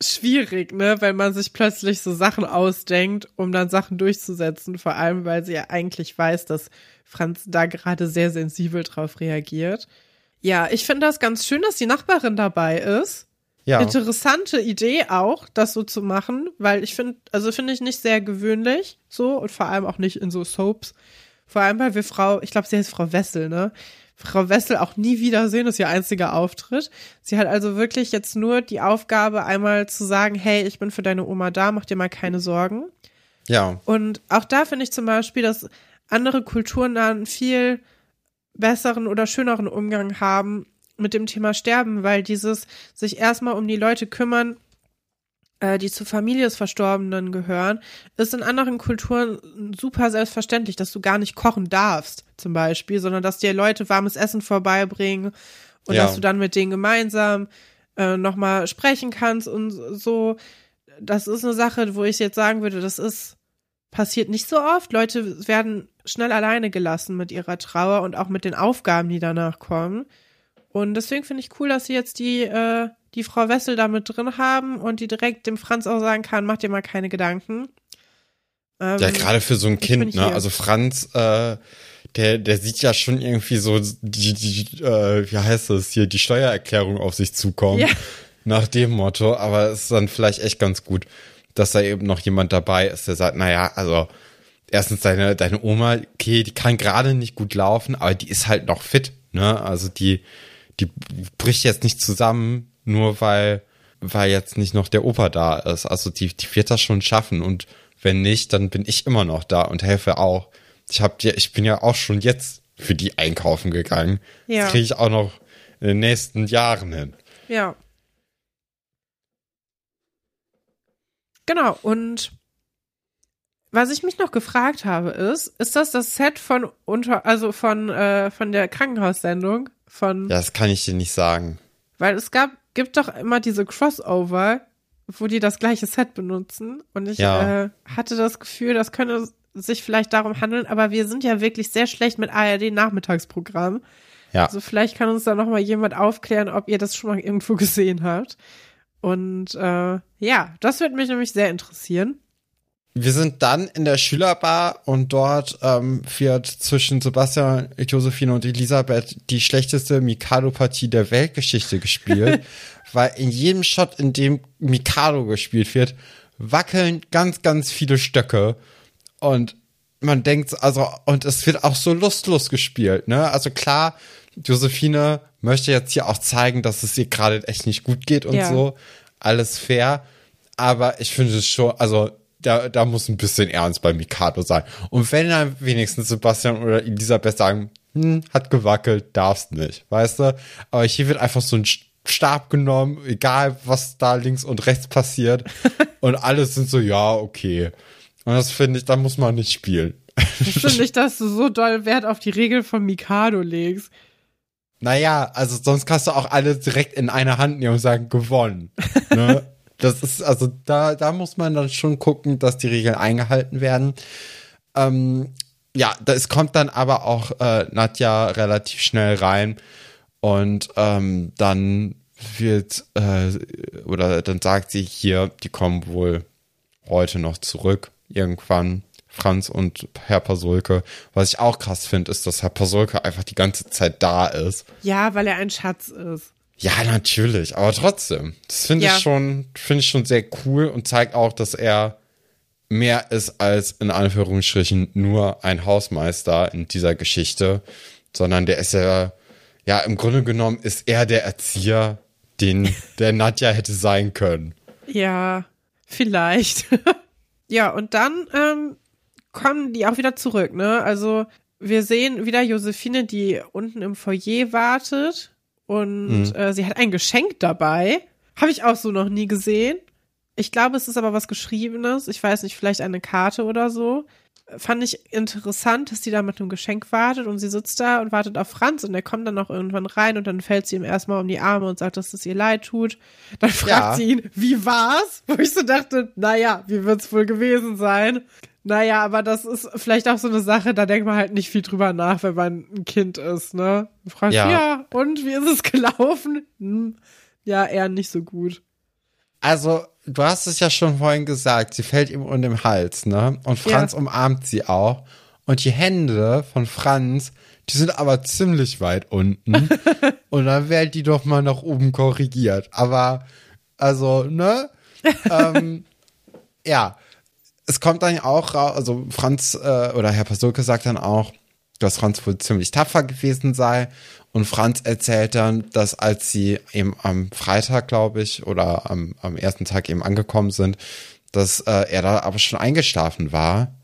schwierig, ne, wenn man sich plötzlich so Sachen ausdenkt, um dann Sachen durchzusetzen, vor allem, weil sie ja eigentlich weiß, dass Franz da gerade sehr sensibel drauf reagiert. Ja, ich finde das ganz schön, dass die Nachbarin dabei ist. Ja, Interessante Idee auch, das so zu machen, weil ich finde, also finde ich nicht sehr gewöhnlich so und vor allem auch nicht in so Soaps. Vor allem, weil wir Frau, ich glaube, sie heißt Frau Wessel, ne? Frau Wessel auch nie wiedersehen, ist ihr einziger Auftritt. Sie hat also wirklich jetzt nur die Aufgabe, einmal zu sagen, hey, ich bin für deine Oma da, mach dir mal keine Sorgen. ja, Und auch da finde ich zum Beispiel, dass andere Kulturen da einen viel besseren oder schöneren Umgang haben mit dem Thema Sterben, weil dieses sich erstmal um die Leute kümmern, äh, die zur Familie des Verstorbenen gehören, ist in anderen Kulturen super selbstverständlich, dass du gar nicht kochen darfst, zum Beispiel, sondern dass dir Leute warmes Essen vorbeibringen und Ja. dass du dann mit denen gemeinsam äh, nochmal sprechen kannst und so. Das ist eine Sache, wo ich jetzt sagen würde, das ist passiert nicht so oft. Leute werden schnell alleine gelassen mit ihrer Trauer und auch mit den Aufgaben, die danach kommen. Und deswegen finde ich cool, dass sie jetzt die, äh, die Frau Wessel da mit drin haben und die direkt dem Franz auch sagen kann, mach dir mal keine Gedanken. Ähm, Ja, gerade für so ein Kind, ne? hier. Also Franz, äh, der, der sieht ja schon irgendwie so die, die, äh, wie heißt das hier, die Steuererklärung auf sich zukommen. Ja. Nach dem Motto. Aber es ist dann vielleicht echt ganz gut, dass da eben noch jemand dabei ist, der sagt, naja, also erstens deine, deine Oma, okay, die kann gerade nicht gut laufen, aber die ist halt noch fit, ne? Also die, die bricht jetzt nicht zusammen, nur weil, weil jetzt nicht noch der Opa da ist. Also die, die wird das schon schaffen und wenn nicht, dann bin ich immer noch da und helfe auch. Ich hab ja, ich bin ja auch schon jetzt für die einkaufen gegangen. Ja. Das kriege ich auch noch in den nächsten Jahren hin. Ja. Genau, und was ich mich noch gefragt habe, ist, ist das das Set von unter, also von, äh, von der Krankenhaussendung? Von, Ja, das kann ich dir nicht sagen. weil es gab, gibt doch immer diese Crossover, wo die das gleiche Set benutzen. Und ich Ja. äh, hatte das Gefühl, das könnte sich vielleicht darum handeln, aber wir sind ja wirklich sehr schlecht mit ARD-Nachmittagsprogramm. Ja. Also vielleicht kann uns da noch mal jemand aufklären, ob ihr das schon mal irgendwo gesehen habt. Und äh, ja, das würde mich nämlich sehr interessieren. Wir sind dann in der Schülerbar und dort ähm, wird zwischen Sebastian, Josephine und Elisabeth die schlechteste Mikado-Partie der Weltgeschichte gespielt, weil in jedem Shot, in dem Mikado gespielt wird, wackeln ganz, ganz viele Stöcke und man denkt, also, und es wird auch so lustlos gespielt, ne? Also klar, Josephine möchte jetzt hier auch zeigen, dass es ihr gerade echt nicht gut geht und Ja. so. Alles fair. Aber ich finde es schon, also da, da muss ein bisschen Ernst bei Mikado sein. Und wenn dann wenigstens Sebastian oder Elisabeth sagen, hm, hat gewackelt, darfst nicht, weißt du? Aber hier wird einfach so ein Stab genommen, egal was da links und rechts passiert. und alle sind so, ja, okay. Und das finde ich, da muss man nicht spielen. Ich finde nicht, dass du so doll Wert auf die Regeln von Mikado legst. Naja, also sonst kannst du auch alle direkt in eine Hand nehmen und sagen, gewonnen. Ne? das ist, also da, da muss man dann schon gucken, dass die Regeln eingehalten werden. Ähm, ja, das kommt dann aber auch äh, Nadja relativ schnell rein und ähm, dann wird äh, oder dann sagt sie hier, die kommen wohl heute noch zurück irgendwann. Franz und Herr Pasulke. Was ich auch krass finde, ist, dass Herr Pasulke einfach die ganze Zeit da ist. Ja, weil er ein Schatz ist. Ja, natürlich, aber trotzdem. Das finde Ja. ich schon, finde ich schon sehr cool und zeigt auch, dass er mehr ist als in Anführungsstrichen nur ein Hausmeister in dieser Geschichte, sondern der ist ja, ja, im Grunde genommen ist er der Erzieher, den der Nadja hätte sein können. Ja, vielleicht. ja, und dann ähm, kommen die auch wieder zurück, ne? Also wir sehen wieder Josephine, die unten im Foyer wartet und äh, sie hat ein Geschenk dabei. Habe ich auch so noch nie gesehen. Ich glaube, es ist aber was Geschriebenes. Ich weiß nicht, vielleicht eine Karte oder so. Fand ich interessant, dass die da mit einem Geschenk wartet und sie sitzt da und wartet auf Franz und der kommt dann auch irgendwann rein und dann fällt sie ihm erstmal um die Arme und sagt, dass es ihr leid tut. Dann fragt Ja. sie ihn, wie war's? Wo ich so dachte, naja, wie wird's wohl gewesen sein? Naja, aber das ist vielleicht auch so eine Sache, da denkt man halt nicht viel drüber nach, wenn man ein Kind ist, ne? Man fragt, ja. Ja. und wie ist es gelaufen? Hm, ja, eher nicht so gut. Also, du hast es ja schon vorhin gesagt, sie fällt ihm um den Hals, ne? Und Franz Ja. umarmt sie auch. Und die Hände von Franz, die sind aber ziemlich weit unten. und dann werden die doch mal nach oben korrigiert. Aber, also, ne? ähm, ja. Es kommt dann auch raus, also Franz äh, oder Herr Pasulke sagt dann auch, dass Franz wohl ziemlich tapfer gewesen sei. Und Franz erzählt dann, dass als sie eben am Freitag, glaube ich, oder am, am ersten Tag eben angekommen sind, dass äh, er da aber schon eingeschlafen war.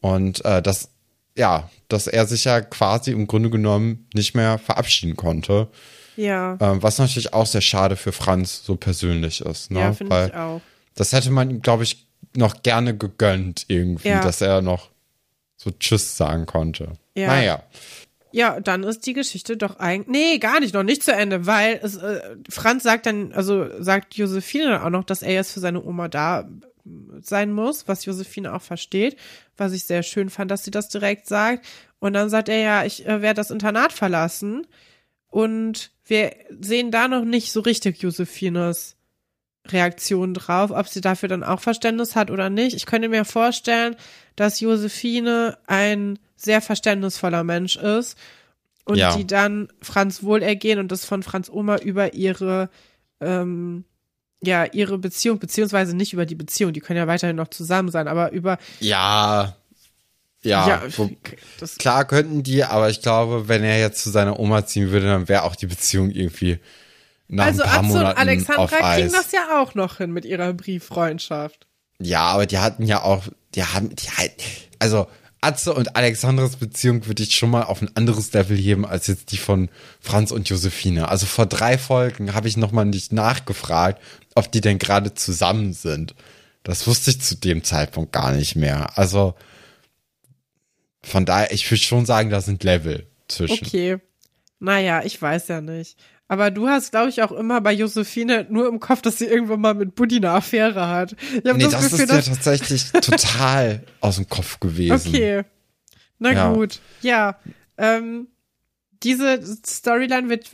Und äh, dass, ja, dass er sich ja quasi im Grunde genommen nicht mehr verabschieden konnte. Ja, Ähm, was natürlich auch sehr schade für Franz so persönlich ist. Ne? ja, finde ich auch. das hätte man ihm, glaube ich, noch gerne gegönnt irgendwie, Ja. dass er noch so Tschüss sagen konnte. Ja. Naja. Ja, dann ist die Geschichte doch eigentlich. Nee, gar nicht, noch nicht zu Ende, weil es, äh, Franz sagt dann, also sagt Josephine dann auch noch, dass er jetzt für seine Oma da sein muss, was Josephine auch versteht, was ich sehr schön fand, dass sie das direkt sagt. Und dann sagt er ja, ich äh, werde das Internat verlassen. Und wir sehen da noch nicht so richtig Josephines Reaktion drauf, ob sie dafür dann auch Verständnis hat oder nicht. Ich könnte mir vorstellen, dass Josephine ein sehr verständnisvoller Mensch ist und Ja. die dann Franz Wohlergehen und das von Franz Oma über ihre ähm, ja, ihre Beziehung, beziehungsweise nicht über die Beziehung, die können ja weiterhin noch zusammen sein, aber über Ja. Ja. wo, das, klar könnten die, aber ich glaube, wenn er jetzt zu seiner Oma ziehen würde, dann wäre auch die Beziehung irgendwie nach also ein paar Atze und Monaten auf Alexandra kriegen das ja auch noch hin mit ihrer Brieffreundschaft. Ja, aber die hatten ja auch, die haben, die halt, also Atze und Alexandras Beziehung würde ich schon mal auf ein anderes Level heben als jetzt die von Franz und Josephine. Also vor drei Folgen habe ich nochmal nicht nachgefragt, ob die denn gerade zusammen sind. Das wusste ich zu dem Zeitpunkt gar nicht mehr. Also von daher, ich würde schon sagen, da sind Level zwischen. Okay. Naja, ich weiß ja nicht. Aber du hast, glaube ich, auch immer bei Josephine nur im Kopf, dass sie irgendwann mal mit Buddy eine Affäre hat. Ich Nee, das, das Gefühl, ist dass. tatsächlich total aus dem Kopf gewesen. Okay. Na Ja. gut. Ja. Ähm, diese Storyline wird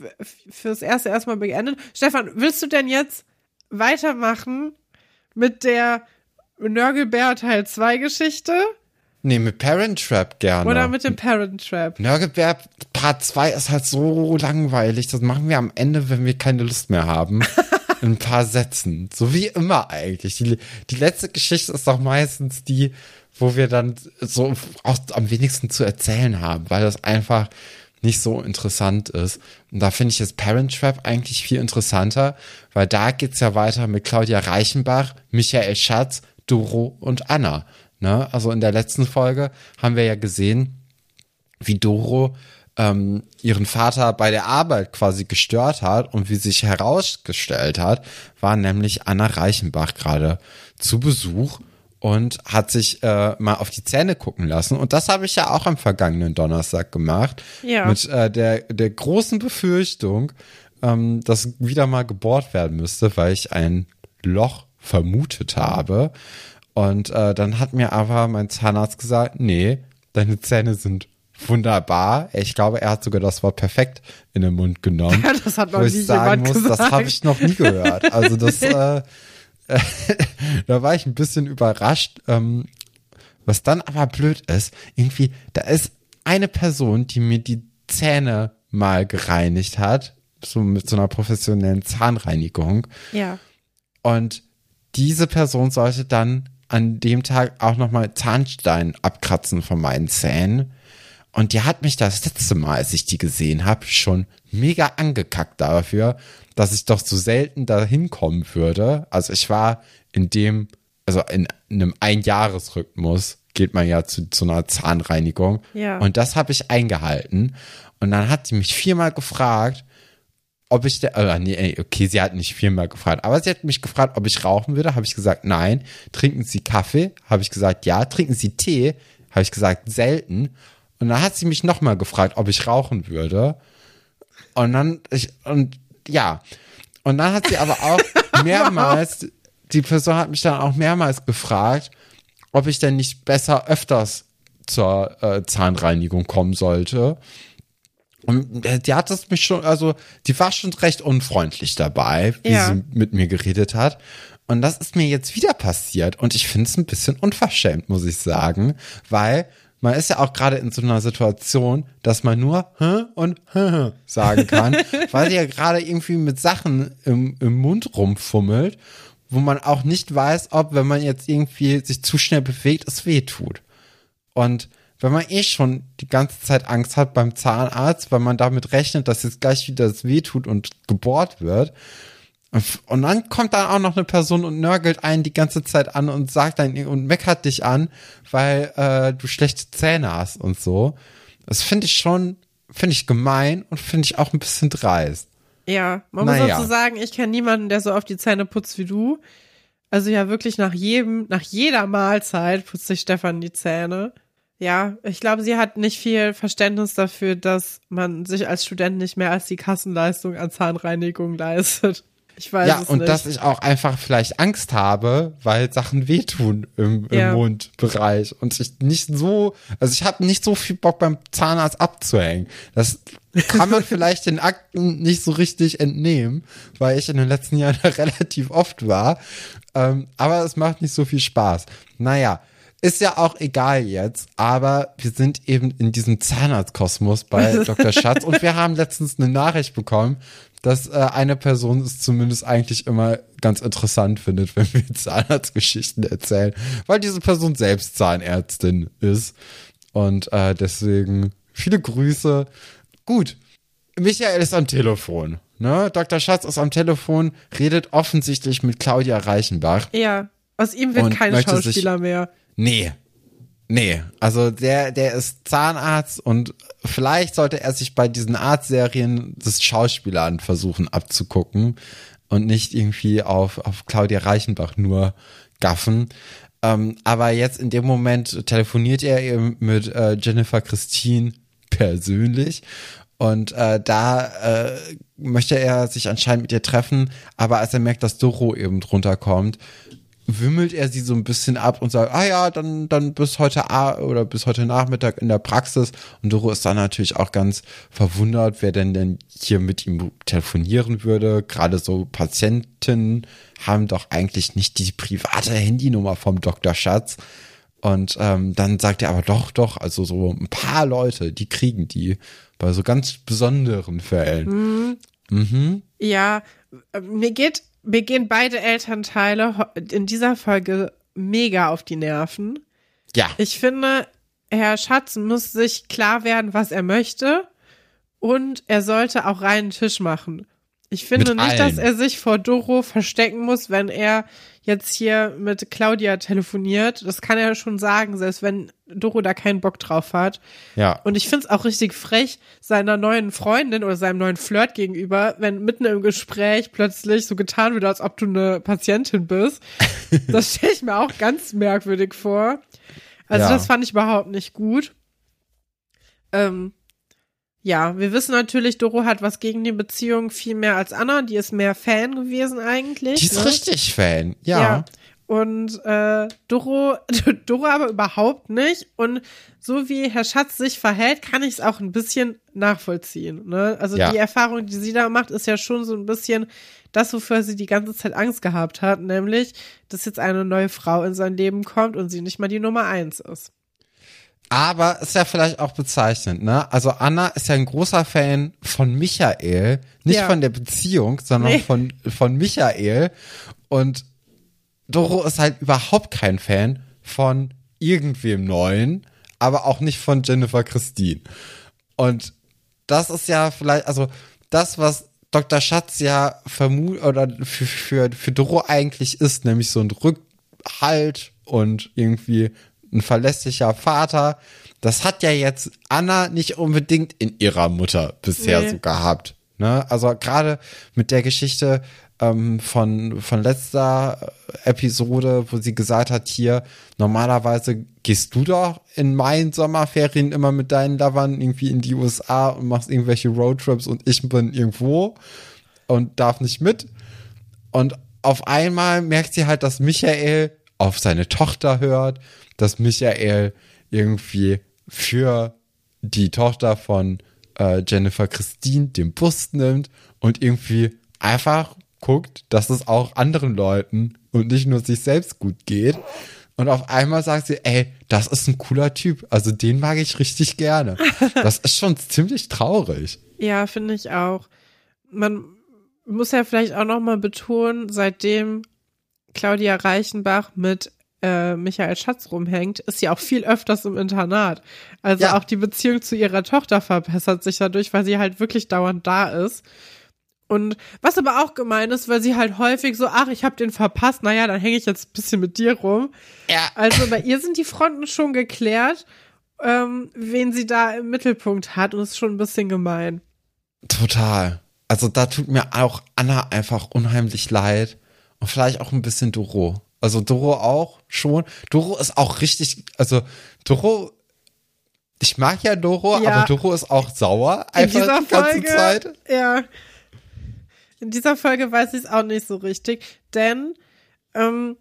fürs erste erstmal beendet. Stefan, willst du denn jetzt weitermachen mit der Nörgelbär Teil 2 Geschichte? Nee, mit Parent Trap gerne. Oder mit dem Parent Trap? Nörgelbär Part 2 ist halt so langweilig. Das machen wir am Ende, wenn wir keine Lust mehr haben. In ein paar Sätzen. So wie immer eigentlich. Die, die letzte Geschichte ist doch meistens die, wo wir dann so auch am wenigsten zu erzählen haben, weil das einfach nicht so interessant ist. Und da finde ich jetzt Parent Trap eigentlich viel interessanter, weil da geht's ja weiter mit Claudia Reichenbach, Michael Schatz, Doro und Anna. Ne? Also in der letzten Folge haben wir ja gesehen, wie Doro ähm, ihren Vater bei der Arbeit quasi gestört hat und wie sich herausgestellt hat, war nämlich Anna Reichenbach gerade zu Besuch und hat sich äh, mal auf die Zähne gucken lassen. Und das habe ich ja auch am vergangenen Donnerstag gemacht. Ja. Mit äh, der, der großen Befürchtung, ähm, dass wieder mal gebohrt werden müsste, weil ich ein Loch vermutet habe. Und äh, dann hat mir aber mein Zahnarzt gesagt, nee, deine Zähne sind wunderbar. Ich glaube, er hat sogar das Wort perfekt in den Mund genommen. Ja, das hat noch wo nie ich sagen muss, das gesagt. habe ich noch nie gehört. Also das, äh, da war ich ein bisschen überrascht. Ähm, was dann aber blöd ist, irgendwie, da ist eine Person, die mir die Zähne mal gereinigt hat, so mit so einer professionellen Zahnreinigung. Ja. Und diese Person sollte dann an dem Tag auch nochmal Zahnstein abkratzen von meinen Zähnen. Und die hat mich das letzte Mal, als ich die gesehen habe, schon mega angekackt dafür, dass ich doch so selten da hinkommen würde. Also ich war in dem, also in einem Einjahresrhythmus geht man ja zu, zu einer Zahnreinigung. Ja. Und das habe ich eingehalten. Und dann hat sie mich viermal gefragt, ob ich der, äh, nee, okay, sie hat nicht viermal gefragt, aber sie hat mich gefragt, ob ich rauchen würde, habe ich gesagt, nein. Trinken Sie Kaffee? Habe ich gesagt, ja. Trinken Sie Tee? Habe ich gesagt, selten. Und dann hat sie mich nochmal gefragt, ob ich rauchen würde. Und dann, ich, und ja. Und dann hat sie aber auch mehrmals, die Person hat mich dann auch mehrmals gefragt, ob ich denn nicht besser öfters zur äh, Zahnreinigung kommen sollte. Und äh, die hat es mich schon, also die war schon recht unfreundlich dabei, wie Ja. sie mit mir geredet hat. Und das ist mir jetzt wieder passiert. Und ich finde es ein bisschen unverschämt, muss ich sagen, weil man ist ja auch gerade in so einer Situation, dass man nur Hä und Hä sagen kann, weil sie ja gerade irgendwie mit Sachen im, im Mund rumfummelt, wo man auch nicht weiß, ob, wenn man jetzt irgendwie sich zu schnell bewegt, es weh tut. Und wenn man eh schon die ganze Zeit Angst hat beim Zahnarzt, weil man damit rechnet, dass jetzt gleich wieder es wehtut und gebohrt wird. Und dann kommt dann auch noch eine Person und nörgelt einen die ganze Zeit an und sagt dann und meckert dich an, weil äh, du schlechte Zähne hast und so. Das finde ich schon, finde ich gemein und finde ich auch ein bisschen dreist. Ja, man muss Naja. dazu sagen, ich kenne niemanden, der so oft die Zähne putzt wie du. Also ja, wirklich nach jedem, nach jeder Mahlzeit putzt sich Stefan die Zähne. Ja, ich glaube, sie hat nicht viel Verständnis dafür, dass man sich als Student nicht mehr als die Kassenleistung an Zahnreinigung leistet. Ich weiß ja, es und nicht. dass ich auch einfach vielleicht Angst habe, weil Sachen wehtun im, im Ja. Mundbereich und ich nicht so, also ich habe nicht so viel Bock beim Zahnarzt abzuhängen. Das kann man vielleicht den Akten nicht so richtig entnehmen, weil ich in den letzten Jahren relativ oft war. Ähm, aber es macht nicht so viel Spaß. Naja, ist ja auch egal jetzt, aber wir sind eben in diesem Zahnarztkosmos bei Dr. Schatz und wir haben letztens eine Nachricht bekommen, dass äh, eine Person es zumindest eigentlich immer ganz interessant findet, wenn wir Zahnarztgeschichten erzählen, weil diese Person selbst Zahnärztin ist und äh, deswegen viele Grüße. Gut, Michael ist am Telefon. Ne? Dr. Schatz ist am Telefon, redet offensichtlich mit Claudia Reichenbach. ja, aus ihm wird kein Schauspieler mehr. Nee. Nee, also der, der ist Zahnarzt und vielleicht sollte er sich bei diesen Arztserien des Schauspielern versuchen abzugucken und nicht irgendwie auf, auf Claudia Reichenbach nur gaffen. Ähm, aber jetzt in dem Moment telefoniert er eben mit äh, Jennifer Christine persönlich und äh, da äh, möchte er sich anscheinend mit ihr treffen, aber als er merkt, dass Doro eben drunter kommt, wimmelt er sie so ein bisschen ab und sagt, ah ja, dann, dann bis heute A oder bis heute Nachmittag in der Praxis. Und Doro ist dann natürlich auch ganz verwundert, wer denn denn hier mit ihm telefonieren würde. Gerade so Patienten haben doch eigentlich nicht die private Handynummer vom Dr. Schatz. Und ähm, dann sagt er aber doch, doch, also so ein paar Leute, die kriegen die bei so ganz besonderen Fällen. Ja, äh, mir geht, mir gehen beide Elternteile in dieser Folge mega auf die Nerven. Ja, Ich finde, Herr Schatz muss sich klar werden, was er möchte und er sollte auch reinen Tisch machen. Ich finde Mit nicht, allen. dass er sich vor Doro verstecken muss, wenn er jetzt hier mit Claudia telefoniert. Das kann er schon sagen, selbst wenn Doro da keinen Bock drauf hat. ja. Und ich find's auch richtig frech seiner neuen Freundin oder seinem neuen Flirt gegenüber, wenn mitten im Gespräch plötzlich so getan wird, als ob du eine Patientin bist. Das stelle ich mir auch ganz merkwürdig vor. Also Ja. das fand ich überhaupt nicht gut. Ähm, ja, wir wissen natürlich, Doro hat was gegen die Beziehung viel mehr als Anna. Die ist mehr Fan gewesen eigentlich. Die ist ne? richtig Fan, ja. Und äh, Doro, Doro aber überhaupt nicht. Und so wie Herr Schatz sich verhält, kann ich es auch ein bisschen nachvollziehen. Ne? Also Ja. die Erfahrung, die sie da macht, ist ja schon so ein bisschen das, wofür sie die ganze Zeit Angst gehabt hat, nämlich, dass jetzt eine neue Frau in sein Leben kommt und sie nicht mal die Nummer eins ist. Aber ist ja vielleicht auch bezeichnend, ne? Also Anna ist ja ein großer Fan von Michael, nicht Ja. von der Beziehung, sondern Nee. von, von Michael. Und Doro ist halt überhaupt kein Fan von irgendwem Neuen, aber auch nicht von Jennifer Christine. Und das ist ja vielleicht, also das, was Dr. Schatz ja vermut oder für, für, für Doro eigentlich ist, nämlich so ein Rückhalt und irgendwie ein verlässlicher Vater, das hat ja jetzt Anna nicht unbedingt in ihrer Mutter bisher Nee. so gehabt. Ne? Also gerade mit der Geschichte ähm, von, von letzter Episode, wo sie gesagt hat, hier, normalerweise gehst du doch in meinen Sommerferien immer mit deinen Lovern irgendwie in die USA und machst irgendwelche Roadtrips und ich bin irgendwo und darf nicht mit. Und auf einmal merkt sie halt, dass Michael auf seine Tochter hört, dass Michael irgendwie für die Tochter von äh, Jennifer Christine den Bus nimmt und irgendwie einfach guckt, dass es auch anderen Leuten und nicht nur sich selbst gut geht. Und auf einmal sagt sie, ey, das ist ein cooler Typ. Also den mag ich richtig gerne. Das ist schon ziemlich traurig. Ja, finde ich auch. Man muss ja vielleicht auch noch mal betonen, seitdem Claudia Reichenbach mit äh, Michael Schatz rumhängt, ist sie auch viel öfters im Internat. Also Ja. auch die Beziehung zu ihrer Tochter verbessert sich dadurch, weil sie halt wirklich dauernd da ist. Und was aber auch gemein ist, weil sie halt häufig so, ach, ich hab den verpasst, naja, dann hänge ich jetzt ein bisschen mit dir rum. Ja. Also bei ihr sind die Fronten schon geklärt, ähm, wen sie da im Mittelpunkt hat und es ist schon ein bisschen gemein. Total. Also da tut mir auch Anna einfach unheimlich leid und vielleicht auch ein bisschen Doro. Also Doro auch schon. Doro ist auch richtig, also Doro, ich mag ja Doro, Ja. aber Doro ist auch sauer in einfach dieser die ganze Folge, Zeit. Ja. In dieser Folge weiß ich es auch nicht so richtig, denn ähm,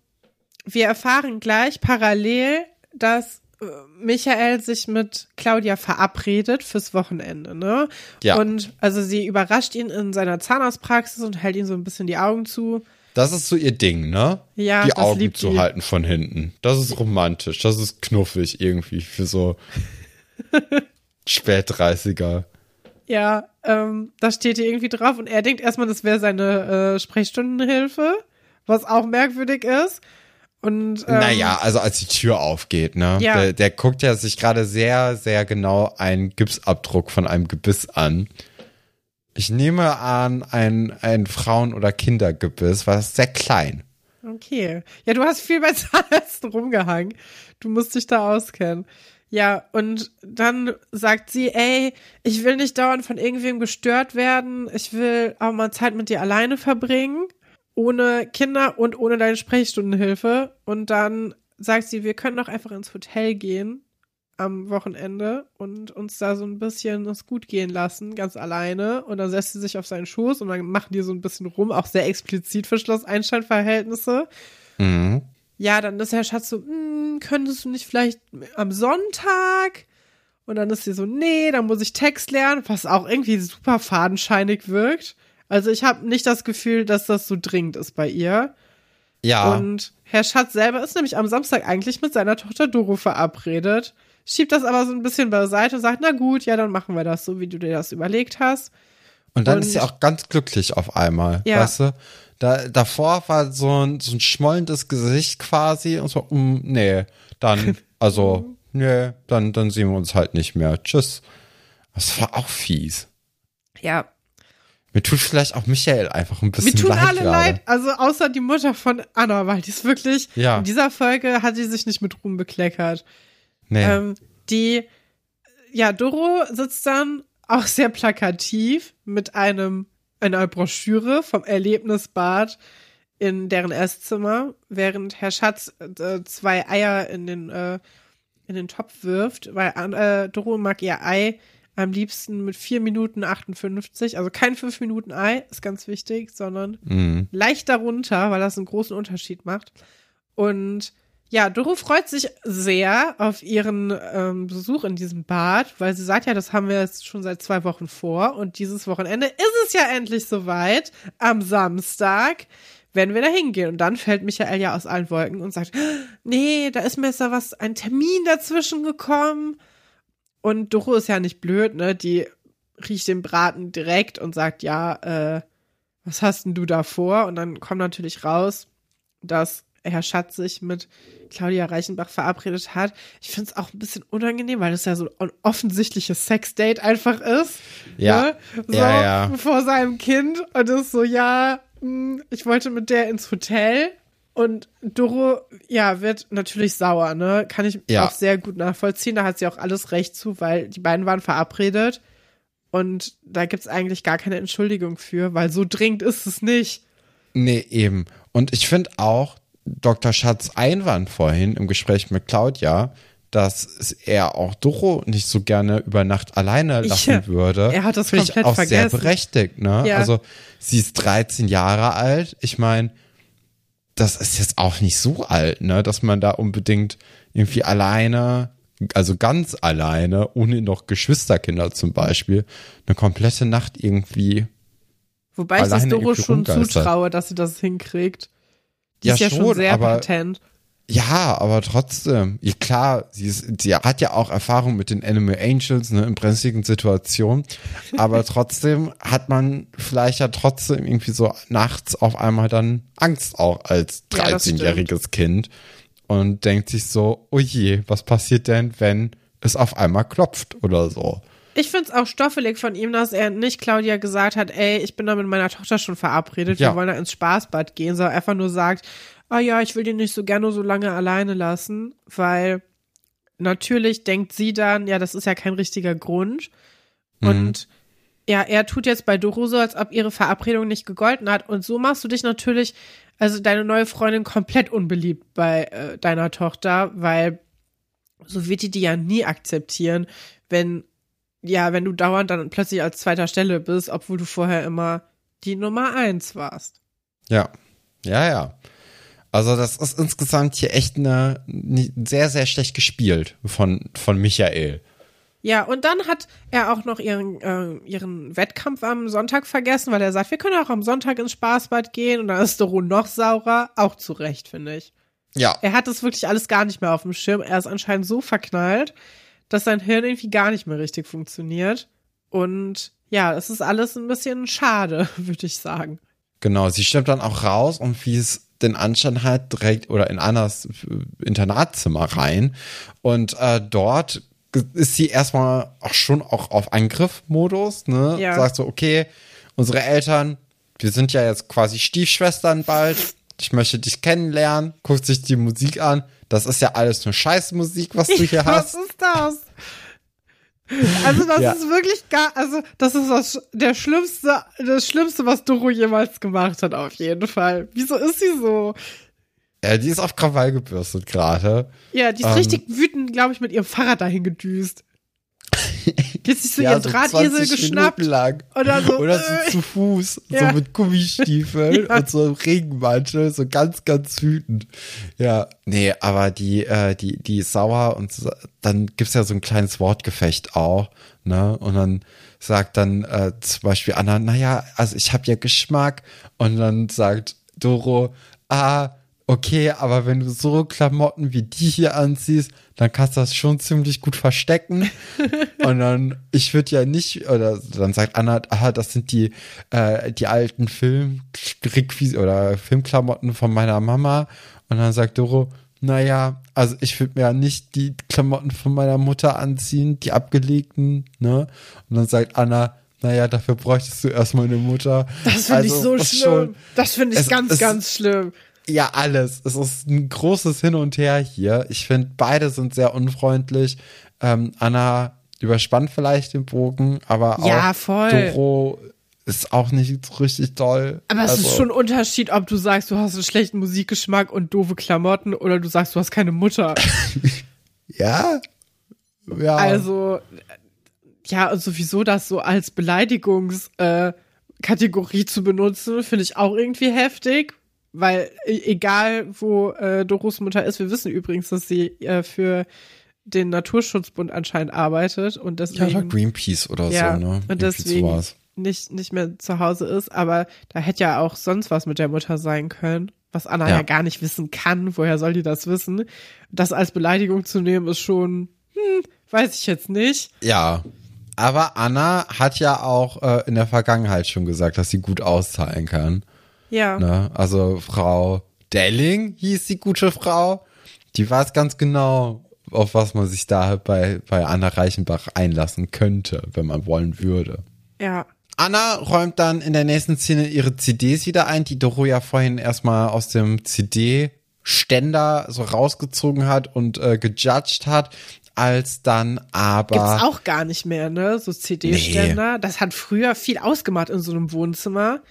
wir erfahren gleich parallel, dass äh, Michael sich mit Claudia verabredet fürs Wochenende, ne? Ja. Und also sie überrascht ihn in seiner Zahnarztpraxis und hält ihm so ein bisschen die Augen zu. Das ist so ihr Ding, ne? Ja, die Augen zu die. halten von hinten. Das ist romantisch, das ist knuffig irgendwie für so Spätdreißiger. Ja, ähm, da steht hier irgendwie drauf und er denkt erstmal, das wäre seine äh, Sprechstundenhilfe, was auch merkwürdig ist. Und ähm, Naja, also als die Tür aufgeht, ne? Ja. Der, der guckt ja sich gerade sehr, sehr genau einen Gipsabdruck von einem Gebiss an. Ich nehme an, ein, ein Frauen- oder Kindergebiss, war sehr klein. Okay. Ja, du hast viel bei Zahnärzten rumgehangen. Du musst dich da auskennen. Ja, und dann sagt sie, ey, ich will nicht dauernd von irgendwem gestört werden. Ich will auch mal Zeit mit dir alleine verbringen. Ohne Kinder und ohne deine Sprechstundenhilfe. Und dann sagt sie, wir können doch einfach ins Hotel gehen am Wochenende und uns da so ein bisschen es gut gehen lassen, ganz alleine. Und dann setzt sie sich auf seinen Schoß und dann machen die so ein bisschen rum, auch sehr explizit für Schloss-Einstein-Verhältnisse. Mhm. Ja, dann ist Herr Schatz so, hm, könntest du nicht vielleicht am Sonntag? Und dann ist sie so, nee, dann muss ich Text lernen, was auch irgendwie super fadenscheinig wirkt. Also ich habe nicht das Gefühl, dass das so dringend ist bei ihr. Ja, Und Herr Schatz selber ist nämlich am Samstag eigentlich mit seiner Tochter Doro verabredet, schiebt das aber so ein bisschen beiseite und sagt, na gut, ja, dann machen wir das so, wie du dir das überlegt hast. und dann und- ist sie auch ganz glücklich auf einmal, Ja. weißt du? Da, davor war so ein, so ein schmollendes Gesicht quasi und so, mm, nee, dann, also, nee, dann, dann sehen wir uns halt nicht mehr. Tschüss. Das war auch fies. Ja, Mir tut vielleicht auch Michael einfach ein bisschen Mir tun leid alle gerade. leid, also außer die Mutter von Anna, weil die ist wirklich, Ja. in dieser Folge hat sie sich nicht mit Ruhm bekleckert. Nee. Ähm, die, ja, Doro sitzt dann auch sehr plakativ mit einem, einer Broschüre vom Erlebnisbad in deren Esszimmer, während Herr Schatz äh, zwei Eier in den, äh, in den Topf wirft, weil äh, Doro mag ihr Ei am liebsten mit 4 Minuten 58, also kein 5 Minuten Ei, ist ganz wichtig, sondern Mhm. leicht darunter, weil das einen großen Unterschied macht. Und ja, Doro freut sich sehr auf ihren ähm, Besuch in diesem Bad, weil sie sagt ja, das haben wir jetzt schon seit zwei Wochen vor und dieses Wochenende ist es ja endlich soweit. Am Samstag werden wir da hingehen. Und dann fällt Michael ja aus allen Wolken und sagt, nee, da ist mir jetzt da was, ein Termin dazwischen gekommen. Und Doro ist ja nicht blöd, ne? Die riecht den Braten direkt und sagt, ja, äh, was hast denn du da vor? Und dann kommt natürlich raus, dass Herr Schatz sich mit Claudia Reichenbach verabredet hat. Ich finde es auch ein bisschen unangenehm, weil das ja so ein offensichtliches Sexdate einfach ist. Ja. Ne? So Ja, ja. vor seinem Kind. Und ist so, ja, hm, ich wollte mit der ins Hotel. Und Doro, ja, wird natürlich sauer, ne? Kann ich Ja. auch sehr gut nachvollziehen. Da hat sie auch alles recht zu, weil die beiden waren verabredet. Und da gibt's eigentlich gar keine Entschuldigung für, weil so dringend ist es nicht. Nee, eben. Und ich finde auch Dr. Schatz Einwand vorhin im Gespräch mit Claudia, dass er auch Doro nicht so gerne über Nacht alleine lassen Ja, würde. er hat das Finde ich komplett auch sehr vergessen. berechtigt, ne? Ja. Also sie ist 13 Jahre alt. Ich meine, das ist jetzt auch nicht so alt, ne? Dass man da unbedingt irgendwie alleine, also ganz alleine, ohne noch Geschwisterkinder zum Beispiel, eine komplette Nacht irgendwie Wobei ich das Doro schon zutraue, dass sie das hinkriegt. Ja, ist ja schon schon, sehr aber- patent. Ja, aber trotzdem, ja, klar, sie, ist, sie hat ja auch Erfahrung mit den Animal Angels ne, in brenzligen Situationen, aber trotzdem hat man vielleicht ja trotzdem irgendwie so nachts auf einmal dann Angst auch als Ja, das 13-jähriges Kind und denkt sich so, oh je, was passiert denn, wenn es auf einmal klopft oder so. Ich find's auch stoffelig von ihm, dass er nicht Claudia gesagt hat, ey, ich bin da mit meiner Tochter schon verabredet, Ja. wir wollen da ins Spaßbad gehen, sondern einfach nur sagt, ah ja, ich will den nicht so gerne so lange alleine lassen, weil natürlich denkt sie dann, ja, das ist ja kein richtiger Grund. Und ja, er tut jetzt bei Doro so, als ob ihre Verabredung nicht gegolten hat. Und so machst du dich natürlich, also deine neue Freundin, komplett unbeliebt bei äh, deiner Tochter, weil so wird die die ja nie akzeptieren, wenn, ja, wenn du dauernd dann plötzlich als zweiter Stelle bist, obwohl du vorher immer die Nummer eins warst. Ja, ja, ja. Also das ist insgesamt hier echt eine, eine sehr, sehr schlecht gespielt von, von Michael. Ja, und dann hat er auch noch ihren, äh, ihren Wettkampf am Sonntag vergessen, weil er sagt, wir können auch am Sonntag ins Spaßbad gehen und dann ist Doro noch saurer. Auch zu Recht, finde ich. Ja, Er hat das wirklich alles gar nicht mehr auf dem Schirm. Er ist anscheinend so verknallt, dass sein Hirn irgendwie gar nicht mehr richtig funktioniert. Und ja, es ist alles ein bisschen schade, würde ich sagen. Genau, sie stimmt dann auch raus und wie es den Anschein hat, direkt oder in Annas Internatzimmer rein. Und äh, dort ist sie erstmal auch schon auch auf Angriffmodus, ne? Ja. Sagt so, okay, unsere Eltern, wir sind ja jetzt quasi Stiefschwestern bald. Ich möchte dich kennenlernen, guckt sich die Musik an. Das ist ja alles nur Scheißmusik, was du hier Was hast. ist das? Also das Ja. ist wirklich gar, also das ist das, der schlimmste, das Schlimmste, was Doro jemals gemacht hat, auf jeden Fall. Wieso ist sie so? Ja, die ist auf Krawall gebürstet gerade. Ja, die ist Ähm. richtig wütend, glaube ich, mit ihrem Fahrrad dahin gedüst. Die hat sich so ihren so Drahtesel 20 geschnappt. Minuten lang. Oder so, Oder so zu Fuß, ja. so mit Gummistiefeln Ja. und so einem Regenmantel, so ganz, ganz wütend. Ja, nee, aber die, äh, die, die ist sauer und dann gibt's ja so ein kleines Wortgefecht auch, ne? Und dann sagt dann äh, zum Beispiel Anna, naja, also ich habe ja Geschmack. Und dann sagt Doro, ah, okay, aber wenn du so Klamotten wie die hier anziehst, dann kannst du das schon ziemlich gut verstecken. Und dann, ich würde ja nicht, oder dann sagt Anna, ah, das sind die, äh, die alten Film oder Filmklamotten von meiner Mama. Und dann sagt Doro, naja, also ich würde mir ja nicht die Klamotten von meiner Mutter anziehen, die abgelegten, ne? Und dann sagt Anna, naja, dafür bräuchtest du erstmal eine Mutter. Das finde ich Also, so das schlimm. schon- das finde ich es- ganz, es- ganz schlimm. Ja, alles. Es ist ein großes Hin und Her hier. Ich finde, beide sind sehr unfreundlich. Ähm, Anna überspannt vielleicht den Bogen, aber auch Ja, voll. Doro ist auch nicht so richtig toll. Aber es Also, ist schon ein Unterschied, ob du sagst, du hast einen schlechten Musikgeschmack und doofe Klamotten oder du sagst, du hast keine Mutter. Ja. Ja. Also, ja, und sowieso das so als Beleidigungskategorie äh, zu benutzen, finde ich auch irgendwie heftig. Weil e- egal, wo äh, Doros Mutter ist, wir wissen übrigens, dass sie äh, für den Naturschutzbund anscheinend arbeitet und Ja, deswegen oder Greenpeace oder Ja, so, ne? und Irgendwie deswegen- sowas. nicht, nicht mehr zu Hause ist. Aber da hätte ja auch sonst was mit der Mutter sein können, was Anna Ja. ja, gar nicht wissen kann. Woher soll die das wissen? Das als Beleidigung zu nehmen, ist schon, hm, weiß ich jetzt nicht. Ja. Aber Anna hat ja auch äh, in der Vergangenheit schon gesagt, dass sie gut auszahlen kann. Ja. Ne? Also Frau Delling hieß die gute Frau. Die weiß ganz genau, auf was man sich da bei, bei Anna Reichenbach einlassen könnte, wenn man wollen würde. Ja. Anna räumt dann in der nächsten Szene ihre CDs wieder ein, die Doro ja vorhin erstmal aus dem CD-Ständer so rausgezogen hat und äh, gejudged hat, als dann aber. Gibt's auch gar nicht mehr, ne? So CD-Ständer. Das hat früher viel ausgemacht in so einem Wohnzimmer,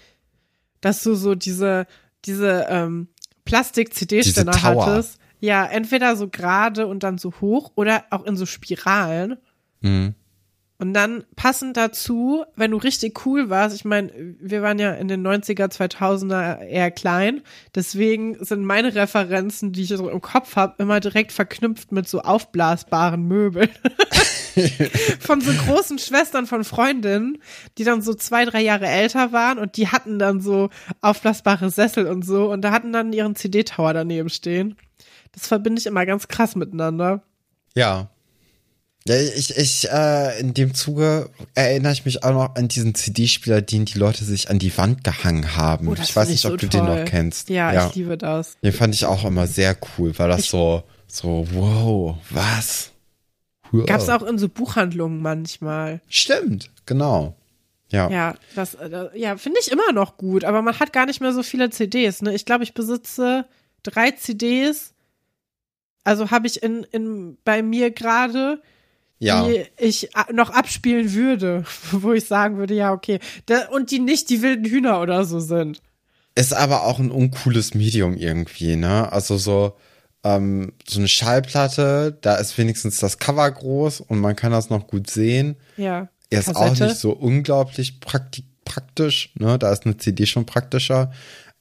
dass du so diese, diese ähm, Plastik-CD-Ständer hattest. Ja, entweder so gerade und dann so hoch oder auch in so Spiralen. Mhm. Und dann passend dazu, wenn du richtig cool warst, ich meine, wir waren ja in den 90er, 2000er eher klein, deswegen sind meine Referenzen, die ich so im Kopf habe, immer direkt verknüpft mit so aufblasbaren Möbeln. von so großen Schwestern von Freundinnen, die dann so zwei, drei Jahre älter waren und die hatten dann so aufblasbare Sessel und so und da hatten dann ihren CD-Tower daneben stehen. Das verbinde ich immer ganz krass miteinander. Ja. Ja, ich, ich, äh, in dem Zuge erinnere ich mich auch noch an diesen CD-Spieler, den die Leute sich an die Wand gehangen haben. Oh, ich weiß nicht, so ob du den toll. noch kennst. Ja, ich liebe das. Den fand ich auch immer sehr cool, weil das so, so, wow, was? Wow. Gab's auch in so Buchhandlungen manchmal. Stimmt, genau. Ja. Ja, das, äh, ja, finde ich immer noch gut, aber man hat gar nicht mehr so viele CDs, ne? Ich glaube, ich besitze drei CDs. Also habe ich in, in, bei mir gerade, ja. die ich noch abspielen würde, wo ich sagen würde, ja, okay. Und die nicht die wilden Hühner oder so sind. Ist aber auch ein uncooles Medium irgendwie, ne? Also so, ähm, so eine Schallplatte, da ist wenigstens das Cover groß und man kann das noch gut sehen. Ja. Er ist auch Kassette. nicht so unglaublich prakti praktisch, ne? Da ist eine CD schon praktischer.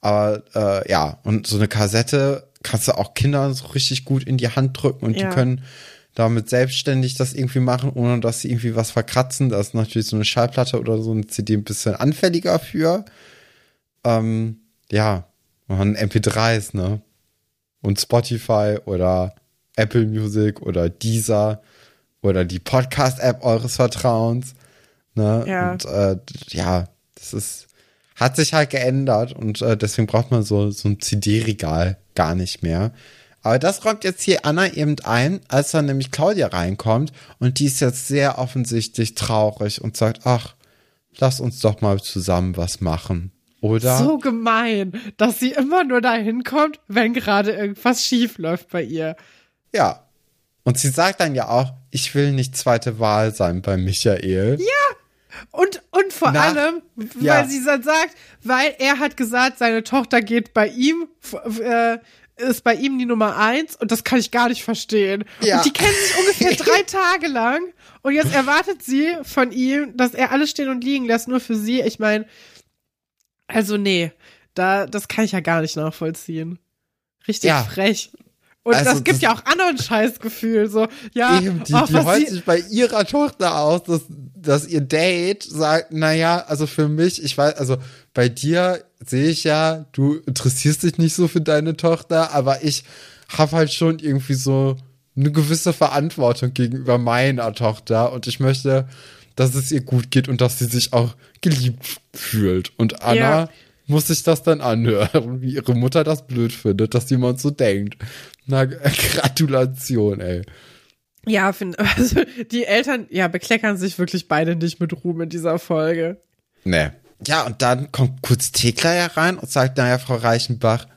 Aber äh, ja, und so eine Kassette kannst du auch Kindern so richtig gut in die Hand drücken und Ja. die können damit selbstständig das irgendwie machen, ohne dass sie irgendwie was verkratzen. Da ist natürlich so eine Schallplatte oder so eine CD ein bisschen anfälliger für. Ähm, ja, man MP3s, ne? Und Spotify oder Apple Music oder Deezer oder die Podcast-App eures Vertrauens. Ne? Ja. Und äh, ja, das ist, hat sich halt geändert und äh, deswegen braucht man so, so ein CD-Regal gar nicht mehr. Aber das räumt jetzt hier Anna eben ein, als dann nämlich Claudia reinkommt und die ist jetzt sehr offensichtlich traurig und sagt, ach, lass uns doch mal zusammen was machen. Oder? So gemein, dass sie immer nur dahin kommt, wenn gerade irgendwas schief läuft bei ihr. Ja. Und sie sagt dann ja auch, ich will nicht zweite Wahl sein bei Michael. Und, und vor Nach- allem, weil ja. sie dann sagt, weil er hat gesagt, seine Tochter geht bei ihm, äh, ist bei ihm die Nummer eins und das kann ich gar nicht verstehen. Ja. Und die kennen sich ungefähr drei Tage lang und jetzt erwartet sie von ihm, dass er alles stehen und liegen lässt, nur für sie. Ich meine, also nee, da, das kann ich ja gar nicht nachvollziehen. Richtig Ja. frech. Und Also das gibt das- ja auch anderen Scheißgefühl, so, ja, Eben, die, ach, die was heult sich bei ihrer Tochter aus, dass, dass ihr Date sagt, naja, also für mich, ich weiß, also bei dir sehe ich ja, du interessierst dich nicht so für deine Tochter, aber ich habe halt schon irgendwie so eine gewisse Verantwortung gegenüber meiner Tochter und ich möchte, dass es ihr gut geht und dass sie sich auch geliebt fühlt. Und Anna Ja. muss sich das dann anhören, wie ihre Mutter das blöd findet, dass jemand so denkt. Na, Gratulation, ey. Ja, find, also die Eltern, ja, bekleckern sich wirklich beide nicht mit Ruhm in dieser Folge. Nee. Ja, und dann kommt kurz Thekla ja rein und sagt, naja, Frau Reichenbach,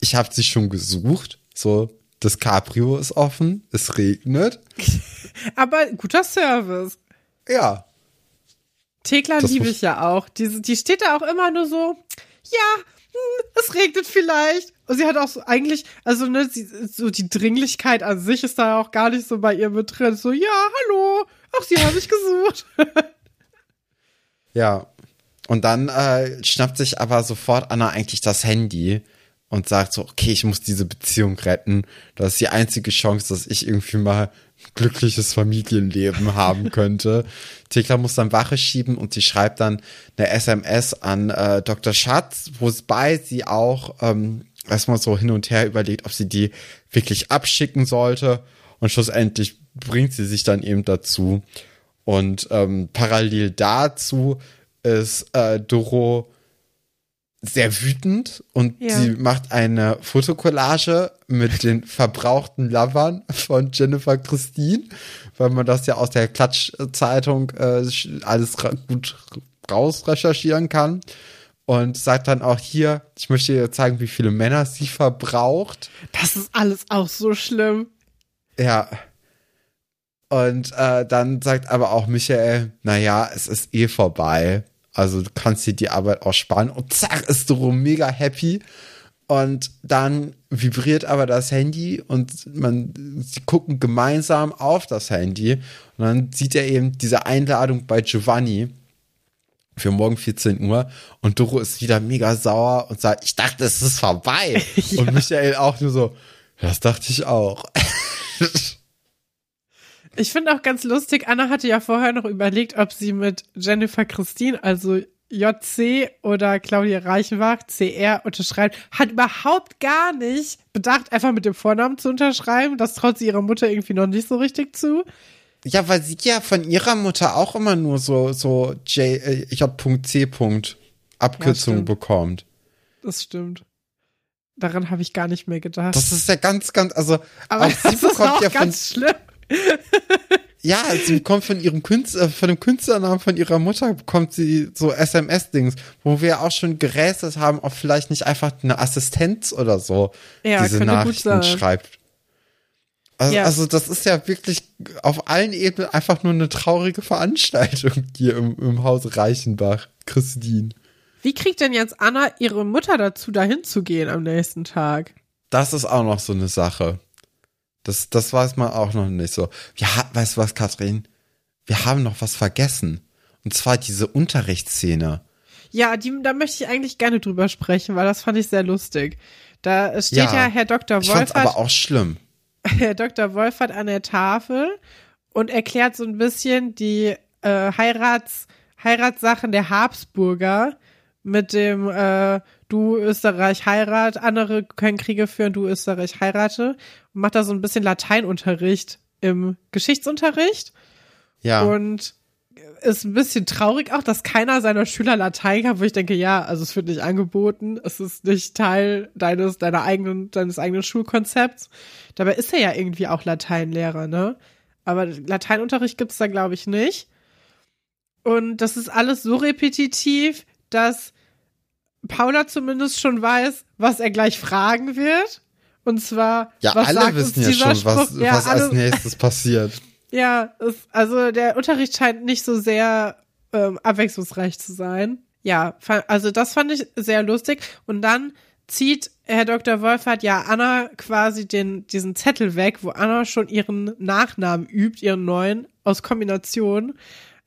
ich habe sie schon gesucht. So, das Cabrio ist offen, es regnet. Aber guter Service. Ja. Thekla liebe ich ja auch. Die, die steht da auch immer nur so, ja, hm, es regnet vielleicht. Und sie hat auch so eigentlich, also ne, sie, so die Dringlichkeit an sich ist da auch gar nicht so bei ihr mit drin. So, ja, hallo, ach, sie haben mich gesucht. Ja. Und dann äh, schnappt sich aber sofort Anna eigentlich das Handy und sagt so, okay, ich muss diese Beziehung retten. Das ist die einzige Chance, dass ich irgendwie mal glückliches Familienleben haben könnte. Thekla muss dann Wache schieben und sie schreibt dann eine SMS an äh, Dr. Schatz, wobei sie auch ähm, erstmal so hin und her überlegt, ob sie die wirklich abschicken sollte. Und schlussendlich bringt sie sich dann eben dazu. Und ähm, parallel dazu ist äh, Doro sehr wütend und Ja. sie macht eine Fotokollage mit den verbrauchten Lovern von Jennifer Christine, weil man das ja aus der Klatschzeitung äh, alles gut rausrecherchieren kann. Und sagt dann auch hier, ich möchte dir zeigen, wie viele Männer sie verbraucht. Das ist alles auch so schlimm. Ja. Und äh, dann sagt aber auch Michael, naja, es ist eh vorbei. Also du kannst dir die Arbeit auch sparen. Und zack, ist Doro mega happy. Und dann vibriert aber das Handy und man, sie gucken gemeinsam auf das Handy. Und dann sieht er eben diese Einladung bei Giovanni für morgen 14 Uhr. Und Doro ist wieder mega sauer und sagt, ich dachte, es ist vorbei. Und Michael auch nur so, das dachte ich auch. Ich finde auch ganz lustig, Anna hatte ja vorher noch überlegt, ob sie mit Jennifer Christine, also JC oder Claudia Reichenbach, CR unterschreibt, hat überhaupt gar nicht bedacht, einfach mit dem Vornamen zu unterschreiben. Das traut sie ihrer Mutter irgendwie noch nicht so richtig zu. Ja, weil sie ja von ihrer Mutter auch immer nur so, so J, äh, J.C. Abkürzung stimmt. bekommt. Das stimmt. Daran habe ich gar nicht mehr gedacht. Das ist ja ganz, ganz, also Aber auch sie das ist bekommt auch ja von, ganz schlimm. ja, sie bekommt von ihrem Künstler, von dem Künstlernamen von ihrer Mutter bekommt sie so SMS-Dings, wo wir auch schon gerätselt haben, ob vielleicht nicht einfach eine Assistenz oder so Ja, diese Nachrichten schreibt. Also, Ja. also das ist ja wirklich auf allen Ebenen einfach nur eine traurige Veranstaltung hier im, im Haus Reichenbach, Christine. Wie kriegt denn jetzt Anna ihre Mutter dazu, dahin zu gehen am nächsten Tag? Das ist auch noch so eine Sache. Das, das weiß man auch noch nicht so. Wir weißt du was, Katrin? Wir haben noch was vergessen. Und zwar diese Unterrichtsszene. Ja, die, da möchte ich eigentlich gerne drüber sprechen, weil das fand ich sehr lustig. Da steht ja, Ja, Herr Dr. Ich fand's aber Wolfert, auch schlimm. Herr Dr. Wolfert an der Tafel und erklärt so ein bisschen die äh, Heirats, Heiratssachen der Habsburger mit dem äh, du Österreich heirat, andere können Kriege führen, du Österreich heirate und macht da so ein bisschen Lateinunterricht im Geschichtsunterricht. Ja. Und ist ein bisschen traurig auch, dass keiner seiner Schüler Latein kann, wo ich denke, ja, also es wird nicht angeboten, es ist nicht Teil deines, deiner eigenen, deines eigenen Schulkonzepts. Dabei ist er ja irgendwie auch Lateinlehrer, ne? Aber Lateinunterricht gibt's da, glaube ich, nicht. Und das ist alles so repetitiv, dass Paula zumindest schon weiß, was er gleich fragen wird. Und zwar, ja, was alle sagt wissen ja schon, was? Ja, was alle, als nächstes passiert. ja, es, also der Unterricht scheint nicht so sehr ähm, abwechslungsreich zu sein. Ja, also das fand ich sehr lustig. Und dann zieht Herr Dr. Wolfert ja Anna quasi den, diesen Zettel weg, wo Anna schon ihren Nachnamen übt, ihren neuen, aus Kombination.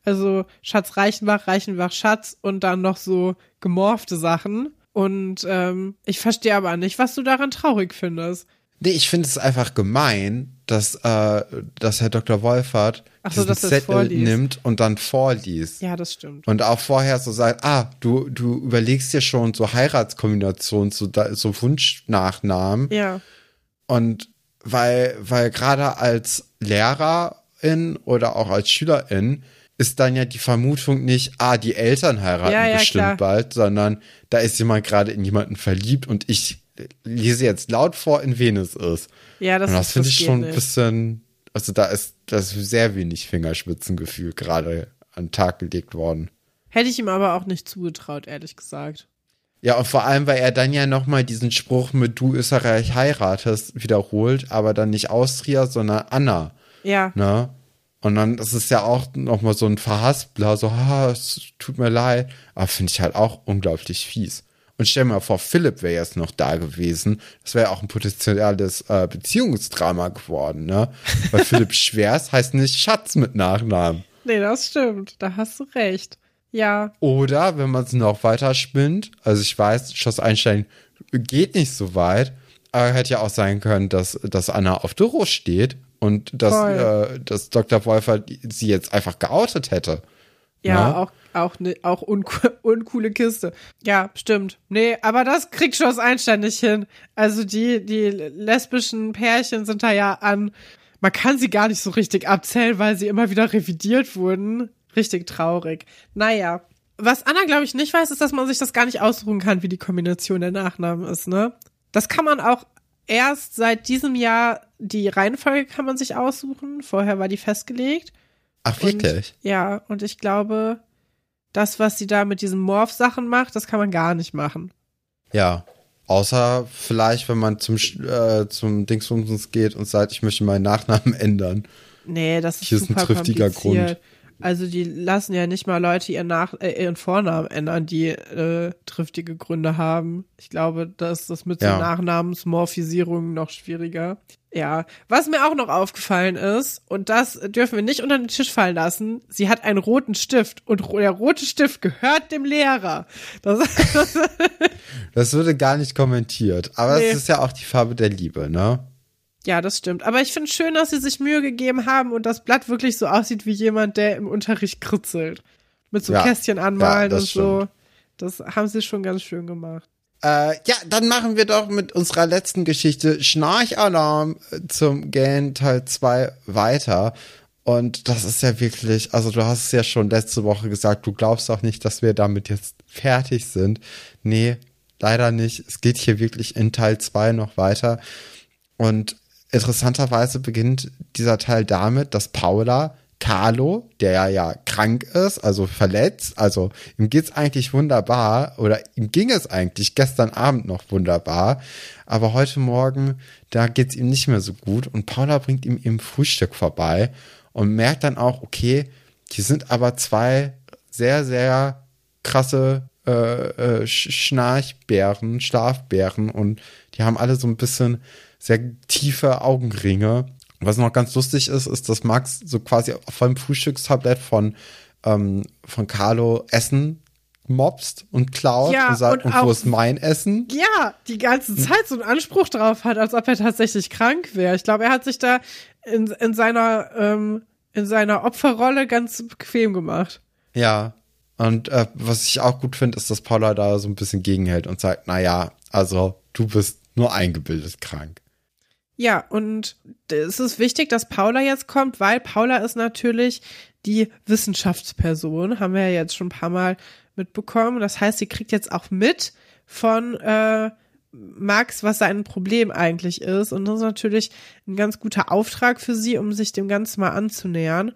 Also Schatz Reichenbach, Reichenbach Schatz und dann noch so gemorfte Sachen. Und ähm, ich verstehe aber nicht, was du daran traurig findest. Nee, ich finde es einfach gemein, dass, äh, dass Herr Dr. Wolfert Ach so, diesen Zettel nimmt und dann vorliest. Ja, das stimmt. Und auch vorher so sagt, ah, du, du überlegst dir schon so Heiratskombinationen, so, so Wunschnachnamen. Ja. Und weil, weil gerade als Lehrerin oder auch als Schülerin ist dann ja die Vermutung nicht, ah, die Eltern heiraten Ja, ja, bestimmt klar. bald, sondern da ist jemand gerade in jemanden verliebt und ich lese jetzt laut vor, in wen es ist. Ja, das, und das finde ich schon ein bisschen, also da ist, da ist sehr wenig Fingerspitzengefühl gerade an den Tag gelegt worden. Hätte ich ihm aber auch nicht zugetraut, ehrlich gesagt. Ja, und vor allem, weil er dann ja nochmal diesen Spruch mit du Österreich heiratest wiederholt, aber dann nicht Austria, sondern Anna. Ja, Ne? Und dann ist es ja auch nochmal so ein Verhaspler, so, ah, es tut mir leid. Aber finde ich halt auch unglaublich fies. Und stell mir mal vor, Philipp wäre jetzt noch da gewesen. Das wäre auch ein potenzielles äh, Beziehungsdrama geworden, ne? Weil Philipp Schwers heißt nicht Schatz mit Nachnamen. nee, das stimmt. Da hast du recht. Ja. Oder wenn man es noch weiter spinnt, also ich weiß, Schloss Einstein geht nicht so weit, aber hätte ja auch sein können, dass, dass Anna auf Doro steht und dass, äh, dass Dr. Wolfer sie jetzt einfach geoutet hätte. Ja, Na? auch, auch, ne, auch unco uncoole Kiste. Ja, stimmt. Nee, aber das kriegt Schloss Einstein nicht hin. Also die, die lesbischen Pärchen sind da ja an, man kann sie gar nicht so richtig abzählen, weil sie immer wieder revidiert wurden. Richtig traurig. Naja. Was Anna, glaube ich, nicht weiß, ist, dass man sich das gar nicht ausruhen kann, wie die Kombination der Nachnamen ist, ne? Das kann man auch erst seit diesem Jahr, die Reihenfolge kann man sich aussuchen. Vorher war die festgelegt. Ach, wirklich? Und, ja, und ich glaube, das, was sie da mit diesen Morph-Sachen macht, das kann man gar nicht machen. Ja. Außer vielleicht, wenn man zum, äh, zum Dingsbums geht und sagt, ich möchte meinen Nachnamen ändern. Nee, das ist, Hier ist ein triftiger Grund. Also die lassen ja nicht mal Leute ihren, Nach äh, ihren Vornamen ändern, die äh, triftige Gründe haben. Ich glaube, dass das mit ja. so Nachnamensmorphisierungen noch schwieriger. Ja, was mir auch noch aufgefallen ist, und das dürfen wir nicht unter den Tisch fallen lassen, sie hat einen roten Stift und der rote Stift gehört dem Lehrer. Das, das, das wurde gar nicht kommentiert, aber nee. es ist ja auch die Farbe der Liebe, ne? Ja, das stimmt. Aber ich finde schön, dass sie sich Mühe gegeben haben und das Blatt wirklich so aussieht wie jemand, der im Unterricht kritzelt. Mit so ja, Kästchen anmalen ja, und so. Das haben sie schon ganz schön gemacht. Äh, ja, dann machen wir doch mit unserer letzten Geschichte Schnarchalarm zum Gan Teil 2 weiter. Und das ist ja wirklich, also du hast es ja schon letzte Woche gesagt, du glaubst auch nicht, dass wir damit jetzt fertig sind. Nee, leider nicht. Es geht hier wirklich in Teil 2 noch weiter. Und interessanterweise beginnt dieser Teil damit, dass Paula Carlo, der ja krank ist, also verletzt, also ihm geht's eigentlich wunderbar oder ihm ging es eigentlich gestern Abend noch wunderbar, aber heute Morgen, da geht's ihm nicht mehr so gut und Paula bringt ihm im Frühstück vorbei und merkt dann auch, okay, die sind aber zwei sehr, sehr krasse äh, äh, Schnarchbären, Schlafbären und die haben alle so ein bisschen sehr tiefe Augenringe. Was noch ganz lustig ist, ist, dass Max so quasi vom Frühstückstablett von, ähm, von Carlo Essen mobst und klaut ja, und sagt, und, und wo ist mein Essen? Ja, die ganze Zeit so einen Anspruch drauf hat, als ob er tatsächlich krank wäre. Ich glaube, er hat sich da in, in seiner ähm, in seiner Opferrolle ganz bequem gemacht. Ja. Und äh, was ich auch gut finde, ist, dass Paula da so ein bisschen gegenhält und sagt, na ja, also du bist nur eingebildet krank. Ja, und es ist wichtig, dass Paula jetzt kommt, weil Paula ist natürlich die Wissenschaftsperson, haben wir ja jetzt schon ein paar Mal mitbekommen. Das heißt, sie kriegt jetzt auch mit von äh, Max, was sein Problem eigentlich ist. Und das ist natürlich ein ganz guter Auftrag für sie, um sich dem Ganzen mal anzunähern.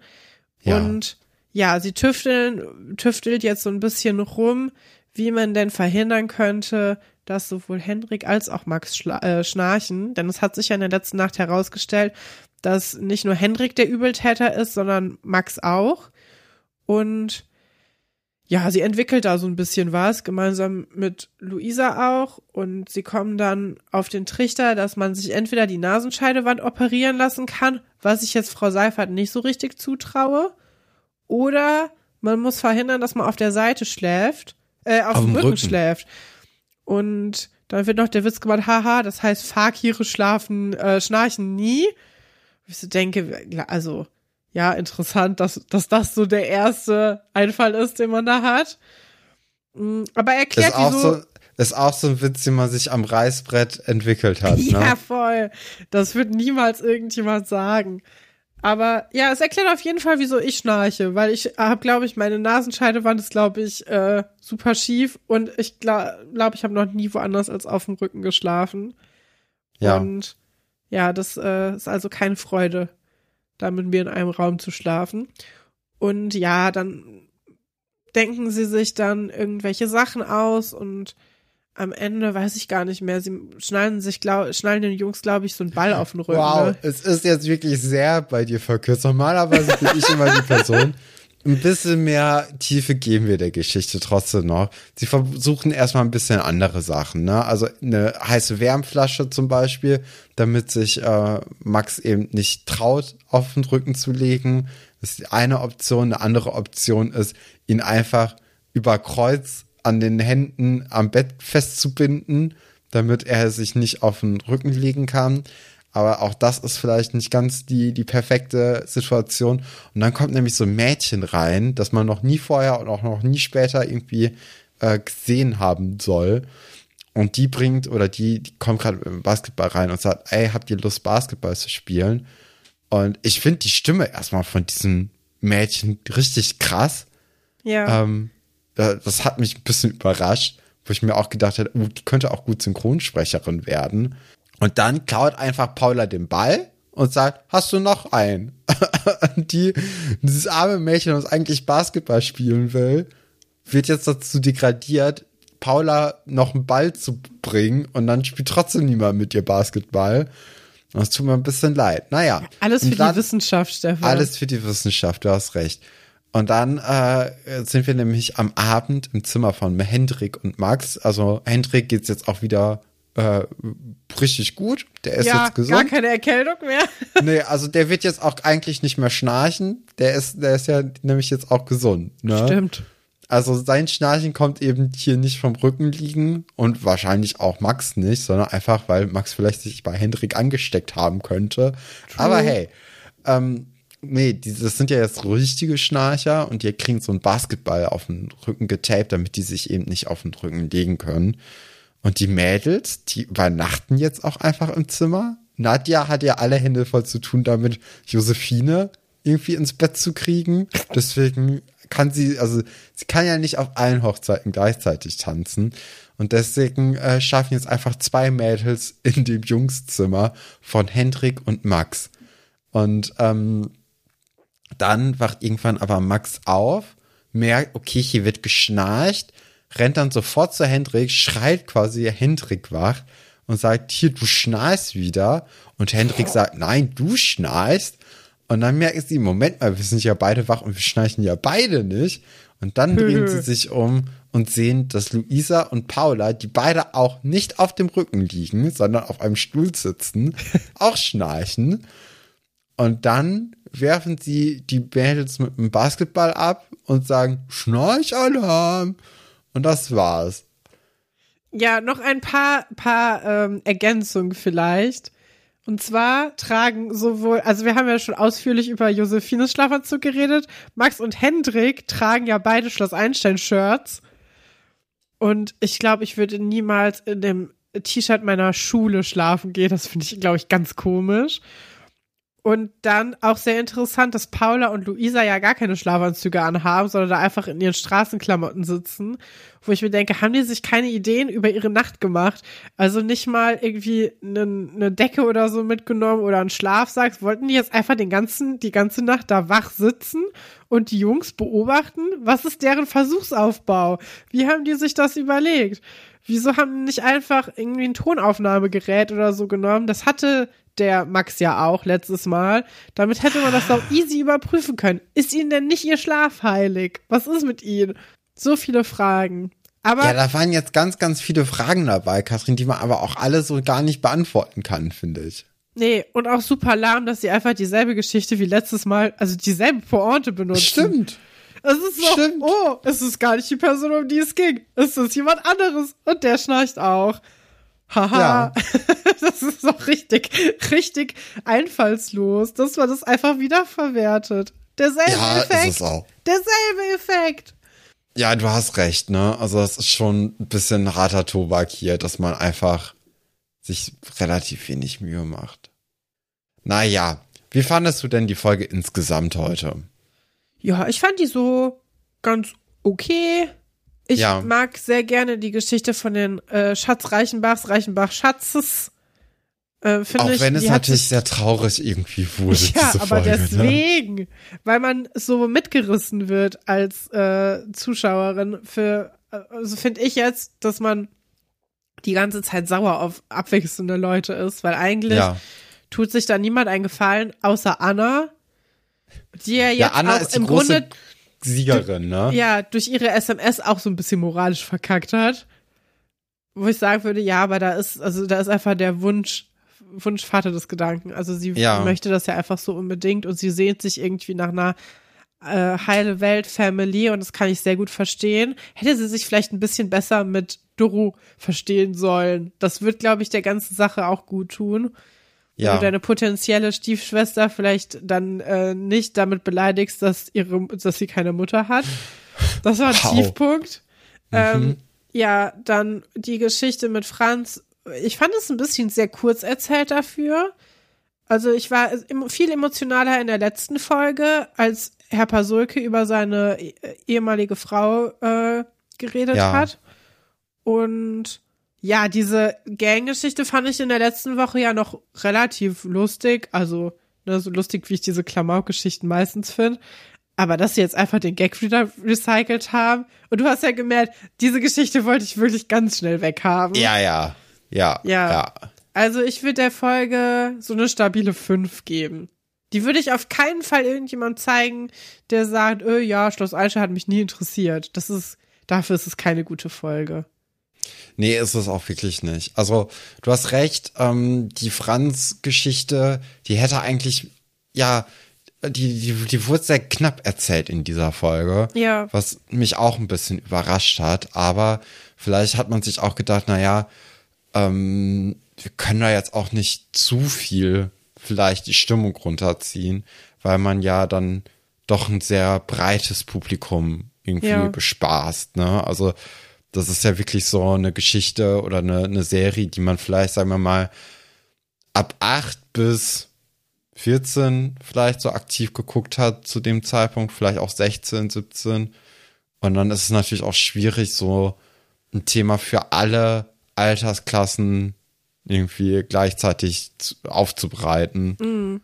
Ja. Und ja, sie tüfteln, tüftelt jetzt so ein bisschen rum, wie man denn verhindern könnte, dass sowohl Hendrik als auch Max äh, schnarchen. Denn es hat sich ja in der letzten Nacht herausgestellt, dass nicht nur Hendrik der Übeltäter ist, sondern Max auch. Und ja, sie entwickelt da so ein bisschen was, gemeinsam mit Luisa auch. Und sie kommen dann auf den Trichter, dass man sich entweder die Nasenscheidewand operieren lassen kann, was ich jetzt Frau Seifert nicht so richtig zutraue, oder man muss verhindern, dass man auf der Seite schläft, äh, auf, auf dem Rücken, Rücken schläft. Und dann wird noch der Witz gemacht, haha, das heißt, Fakire schlafen, äh, schnarchen nie. Ich so denke, also, ja, interessant, dass, dass das so der erste Einfall ist, den man da hat. Mm, aber er erklärt, ist auch wieso, so, ist auch so ein Witz, den man sich am Reißbrett entwickelt hat. Ja, ne? voll. Das wird niemals irgendjemand sagen. Aber ja, es erklärt auf jeden Fall, wieso ich schnarche, weil ich habe, glaube ich, meine Nasenscheidewand ist, glaube ich, äh, super schief und ich glaube, glaub, ich habe noch nie woanders als auf dem Rücken geschlafen. Ja. Und ja, das äh, ist also keine Freude, da mit mir in einem Raum zu schlafen. Und ja, dann denken sie sich dann irgendwelche Sachen aus und am Ende weiß ich gar nicht mehr. Sie schnallen sich, glaub, schnallen den Jungs, glaube ich, so einen Ball auf den Rücken. Wow, ne? es ist jetzt wirklich sehr bei dir verkürzt. Normalerweise bin ich immer die Person. Ein bisschen mehr Tiefe geben wir der Geschichte trotzdem noch. Sie versuchen erstmal ein bisschen andere Sachen, ne? Also eine heiße Wärmflasche zum Beispiel, damit sich äh, Max eben nicht traut, auf den Rücken zu legen. Das ist die eine Option. Eine andere Option ist, ihn einfach über Kreuz an den Händen am Bett festzubinden, damit er sich nicht auf den Rücken legen kann. Aber auch das ist vielleicht nicht ganz die, die perfekte Situation. Und dann kommt nämlich so ein Mädchen rein, das man noch nie vorher und auch noch nie später irgendwie äh, gesehen haben soll. Und die bringt, oder die, die kommt gerade im Basketball rein und sagt, ey, habt ihr Lust, Basketball zu spielen? Und ich finde die Stimme erstmal von diesem Mädchen richtig krass. Ja. Ähm, das hat mich ein bisschen überrascht, wo ich mir auch gedacht hätte, uh, die könnte auch gut Synchronsprecherin werden. Und dann klaut einfach Paula den Ball und sagt, hast du noch einen? die, dieses arme Mädchen, das eigentlich Basketball spielen will, wird jetzt dazu degradiert, Paula noch einen Ball zu bringen und dann spielt trotzdem niemand mit ihr Basketball. Das tut mir ein bisschen leid. Naja. Alles für dann, die Wissenschaft, Stefan. Alles für die Wissenschaft, du hast recht. Und dann äh, sind wir nämlich am Abend im Zimmer von Hendrik und Max. Also Hendrik geht's jetzt auch wieder äh, richtig gut. Der ist ja, jetzt gesund. gar keine Erkältung mehr. nee, also der wird jetzt auch eigentlich nicht mehr schnarchen. Der ist, der ist ja nämlich jetzt auch gesund. Ne? Stimmt. Also sein Schnarchen kommt eben hier nicht vom Rücken liegen und wahrscheinlich auch Max nicht, sondern einfach, weil Max vielleicht sich bei Hendrik angesteckt haben könnte. True. Aber hey, ähm, nee, das sind ja jetzt richtige Schnarcher und die kriegen so einen Basketball auf den Rücken getaped, damit die sich eben nicht auf den Rücken legen können. Und die Mädels, die übernachten jetzt auch einfach im Zimmer. Nadja hat ja alle Hände voll zu tun, damit Josephine irgendwie ins Bett zu kriegen. Deswegen kann sie, also sie kann ja nicht auf allen Hochzeiten gleichzeitig tanzen. Und deswegen äh, schaffen jetzt einfach zwei Mädels in dem Jungszimmer von Hendrik und Max. Und ähm, dann wacht irgendwann aber Max auf, merkt, okay, hier wird geschnarcht, rennt dann sofort zu Hendrik, schreit quasi Hendrik wach und sagt, hier, du schnarchst wieder. Und Hendrik sagt, nein, du schnarchst. Und dann merken sie, Moment mal, wir sind ja beide wach und wir schnarchen ja beide nicht. Und dann drehen sie sich um und sehen, dass Luisa und Paula, die beide auch nicht auf dem Rücken liegen, sondern auf einem Stuhl sitzen, auch schnarchen. Und dann werfen sie die Mädels mit dem Basketball ab und sagen, Schnarchalarm. Und das war's. Ja, noch ein paar, paar ähm, Ergänzungen vielleicht. Und zwar tragen sowohl, also wir haben ja schon ausführlich über Josephines Schlafanzug geredet. Max und Hendrik tragen ja beide Schloss Einstein-Shirts. Und ich glaube, ich würde niemals in dem T-Shirt meiner Schule schlafen gehen. Das finde ich, glaube ich, ganz komisch. Und dann auch sehr interessant, dass Paula und Luisa ja gar keine Schlafanzüge anhaben, sondern da einfach in ihren Straßenklamotten sitzen. Wo ich mir denke, haben die sich keine Ideen über ihre Nacht gemacht? Also nicht mal irgendwie eine, eine Decke oder so mitgenommen oder einen Schlafsack. Wollten die jetzt einfach den ganzen, die ganze Nacht da wach sitzen und die Jungs beobachten? Was ist deren Versuchsaufbau? Wie haben die sich das überlegt? Wieso haben die nicht einfach irgendwie ein Tonaufnahmegerät oder so genommen? Das hatte der Max ja auch letztes Mal. Damit hätte man das doch easy überprüfen können. Ist ihnen denn nicht ihr Schlaf heilig? Was ist mit ihnen? So viele Fragen. Aber ja, da waren jetzt ganz, ganz viele Fragen dabei, Kathrin, die man aber auch alle so gar nicht beantworten kann, finde ich. Nee, und auch super lahm, dass sie einfach dieselbe Geschichte wie letztes Mal, also dieselbe Pointe benutzen. Stimmt. Es ist so, Stimmt. oh, es ist gar nicht die Person, um die es ging. Es ist jemand anderes und der schnarcht auch. Haha. Ja. Das ist doch richtig, richtig einfallslos, dass man das einfach wieder verwertet. Derselbe ja, Effekt. Ist es auch. Derselbe Effekt. Ja, du hast recht, ne? Also das ist schon ein bisschen harter Tobak hier, dass man einfach sich relativ wenig Mühe macht. Naja, wie fandest du denn die Folge insgesamt heute? Ja, ich fand die so ganz okay. Ich Ja. mag sehr gerne die Geschichte von den äh, Schatz Reichenbachs, Reichenbach Schatzes. Äh, Auch ich, wenn es natürlich sehr traurig irgendwie wurde, Ja, diese aber Folge. Ne? deswegen, weil man so mitgerissen wird als äh, Zuschauerin für, äh, also finde ich jetzt, dass man die ganze Zeit sauer auf abwechselnde Leute ist, weil eigentlich Ja. tut sich da niemand einen Gefallen, außer Anna, die ja jetzt Ja, Anna auch ist im Grunde Siegerin, ne? ja durch ihre SMS auch so ein bisschen moralisch verkackt hat. Wo ich sagen würde, ja, aber da ist, also da ist einfach der Wunsch, Wunschvater des Gedanken. Also sie Ja. möchte das ja einfach so unbedingt und sie sehnt sich irgendwie nach einer äh, heile Welt Family und das kann ich sehr gut verstehen. Hätte sie sich vielleicht ein bisschen besser mit Doro verstehen sollen. Das wird, glaube ich, der ganzen Sache auch gut tun. Ja. Du deine potenzielle Stiefschwester vielleicht dann äh, nicht damit beleidigst, dass ihre, dass sie keine Mutter hat. Das war ein Wow. Tiefpunkt. Ähm, Mhm. ja, dann die Geschichte mit Franz. Ich fand es ein bisschen sehr kurz erzählt dafür. Also ich war viel emotionaler in der letzten Folge, als Herr Pasulke über seine eh- ehemalige Frau äh, geredet Ja. hat. Und ja, diese Gang-Geschichte fand ich in der letzten Woche ja noch relativ lustig. Also, ne, so lustig, wie ich diese Klamauk-Geschichten meistens finde. Aber dass sie jetzt einfach den Gag wieder recycelt haben. Und du hast ja gemerkt, diese Geschichte wollte ich wirklich ganz schnell weghaben. Ja, ja, ja, Ja. ja. Also ich würde der Folge so eine stabile 5 geben. Die würde ich auf keinen Fall irgendjemand zeigen, der sagt, öh, ja, Schloss Eiche hat mich nie interessiert. Das ist, dafür ist es keine gute Folge. Nee, ist es auch wirklich nicht. Also, du hast recht, ähm, die Franz-Geschichte, die hätte eigentlich, ja, die, die, die wurde sehr knapp erzählt in dieser Folge. Ja. Was mich auch ein bisschen überrascht hat. Aber vielleicht hat man sich auch gedacht, na ja, ähm, wir können da jetzt auch nicht zu viel vielleicht die Stimmung runterziehen, weil man ja dann doch ein sehr breites Publikum irgendwie Ja. bespaßt, ne? Also, das ist ja wirklich so eine Geschichte oder eine, eine Serie, die man vielleicht, sagen wir mal, ab acht bis 14 vielleicht so aktiv geguckt hat zu dem Zeitpunkt, vielleicht auch 16, 17. Und dann ist es natürlich auch schwierig, so ein Thema für alle Altersklassen irgendwie gleichzeitig zu, aufzubereiten. Mhm.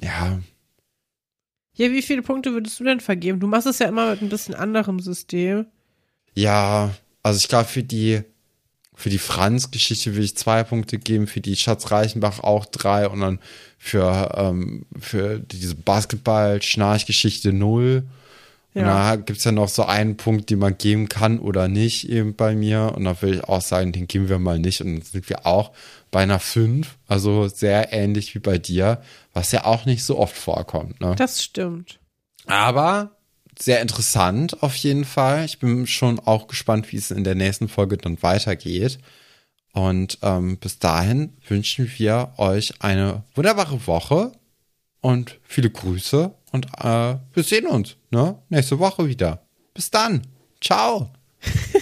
Ja, Ja, wie viele Punkte würdest du denn vergeben? Du machst es ja immer mit ein bisschen anderem System. Ja, also ich glaube für die für die Franz-Geschichte will ich zwei Punkte geben, für die Schatz Reichenbach auch drei und dann für, ähm, für diese Basketball-Schnarch-Geschichte null. Und Ja. da gibt's ja noch so einen Punkt, den man geben kann oder nicht eben bei mir. Und da will ich auch sagen, den geben wir mal nicht. Und dann sind wir auch bei einer 5, also sehr ähnlich wie bei dir, was ja auch nicht so oft vorkommt. Ne? Das stimmt. Aber sehr interessant auf jeden Fall. Ich bin schon auch gespannt, wie es in der nächsten Folge dann weitergeht. Und ähm, bis dahin wünschen wir euch eine wunderbare Woche und viele Grüße und äh, wir sehen uns ne? nächste Woche wieder. Bis dann. Ciao.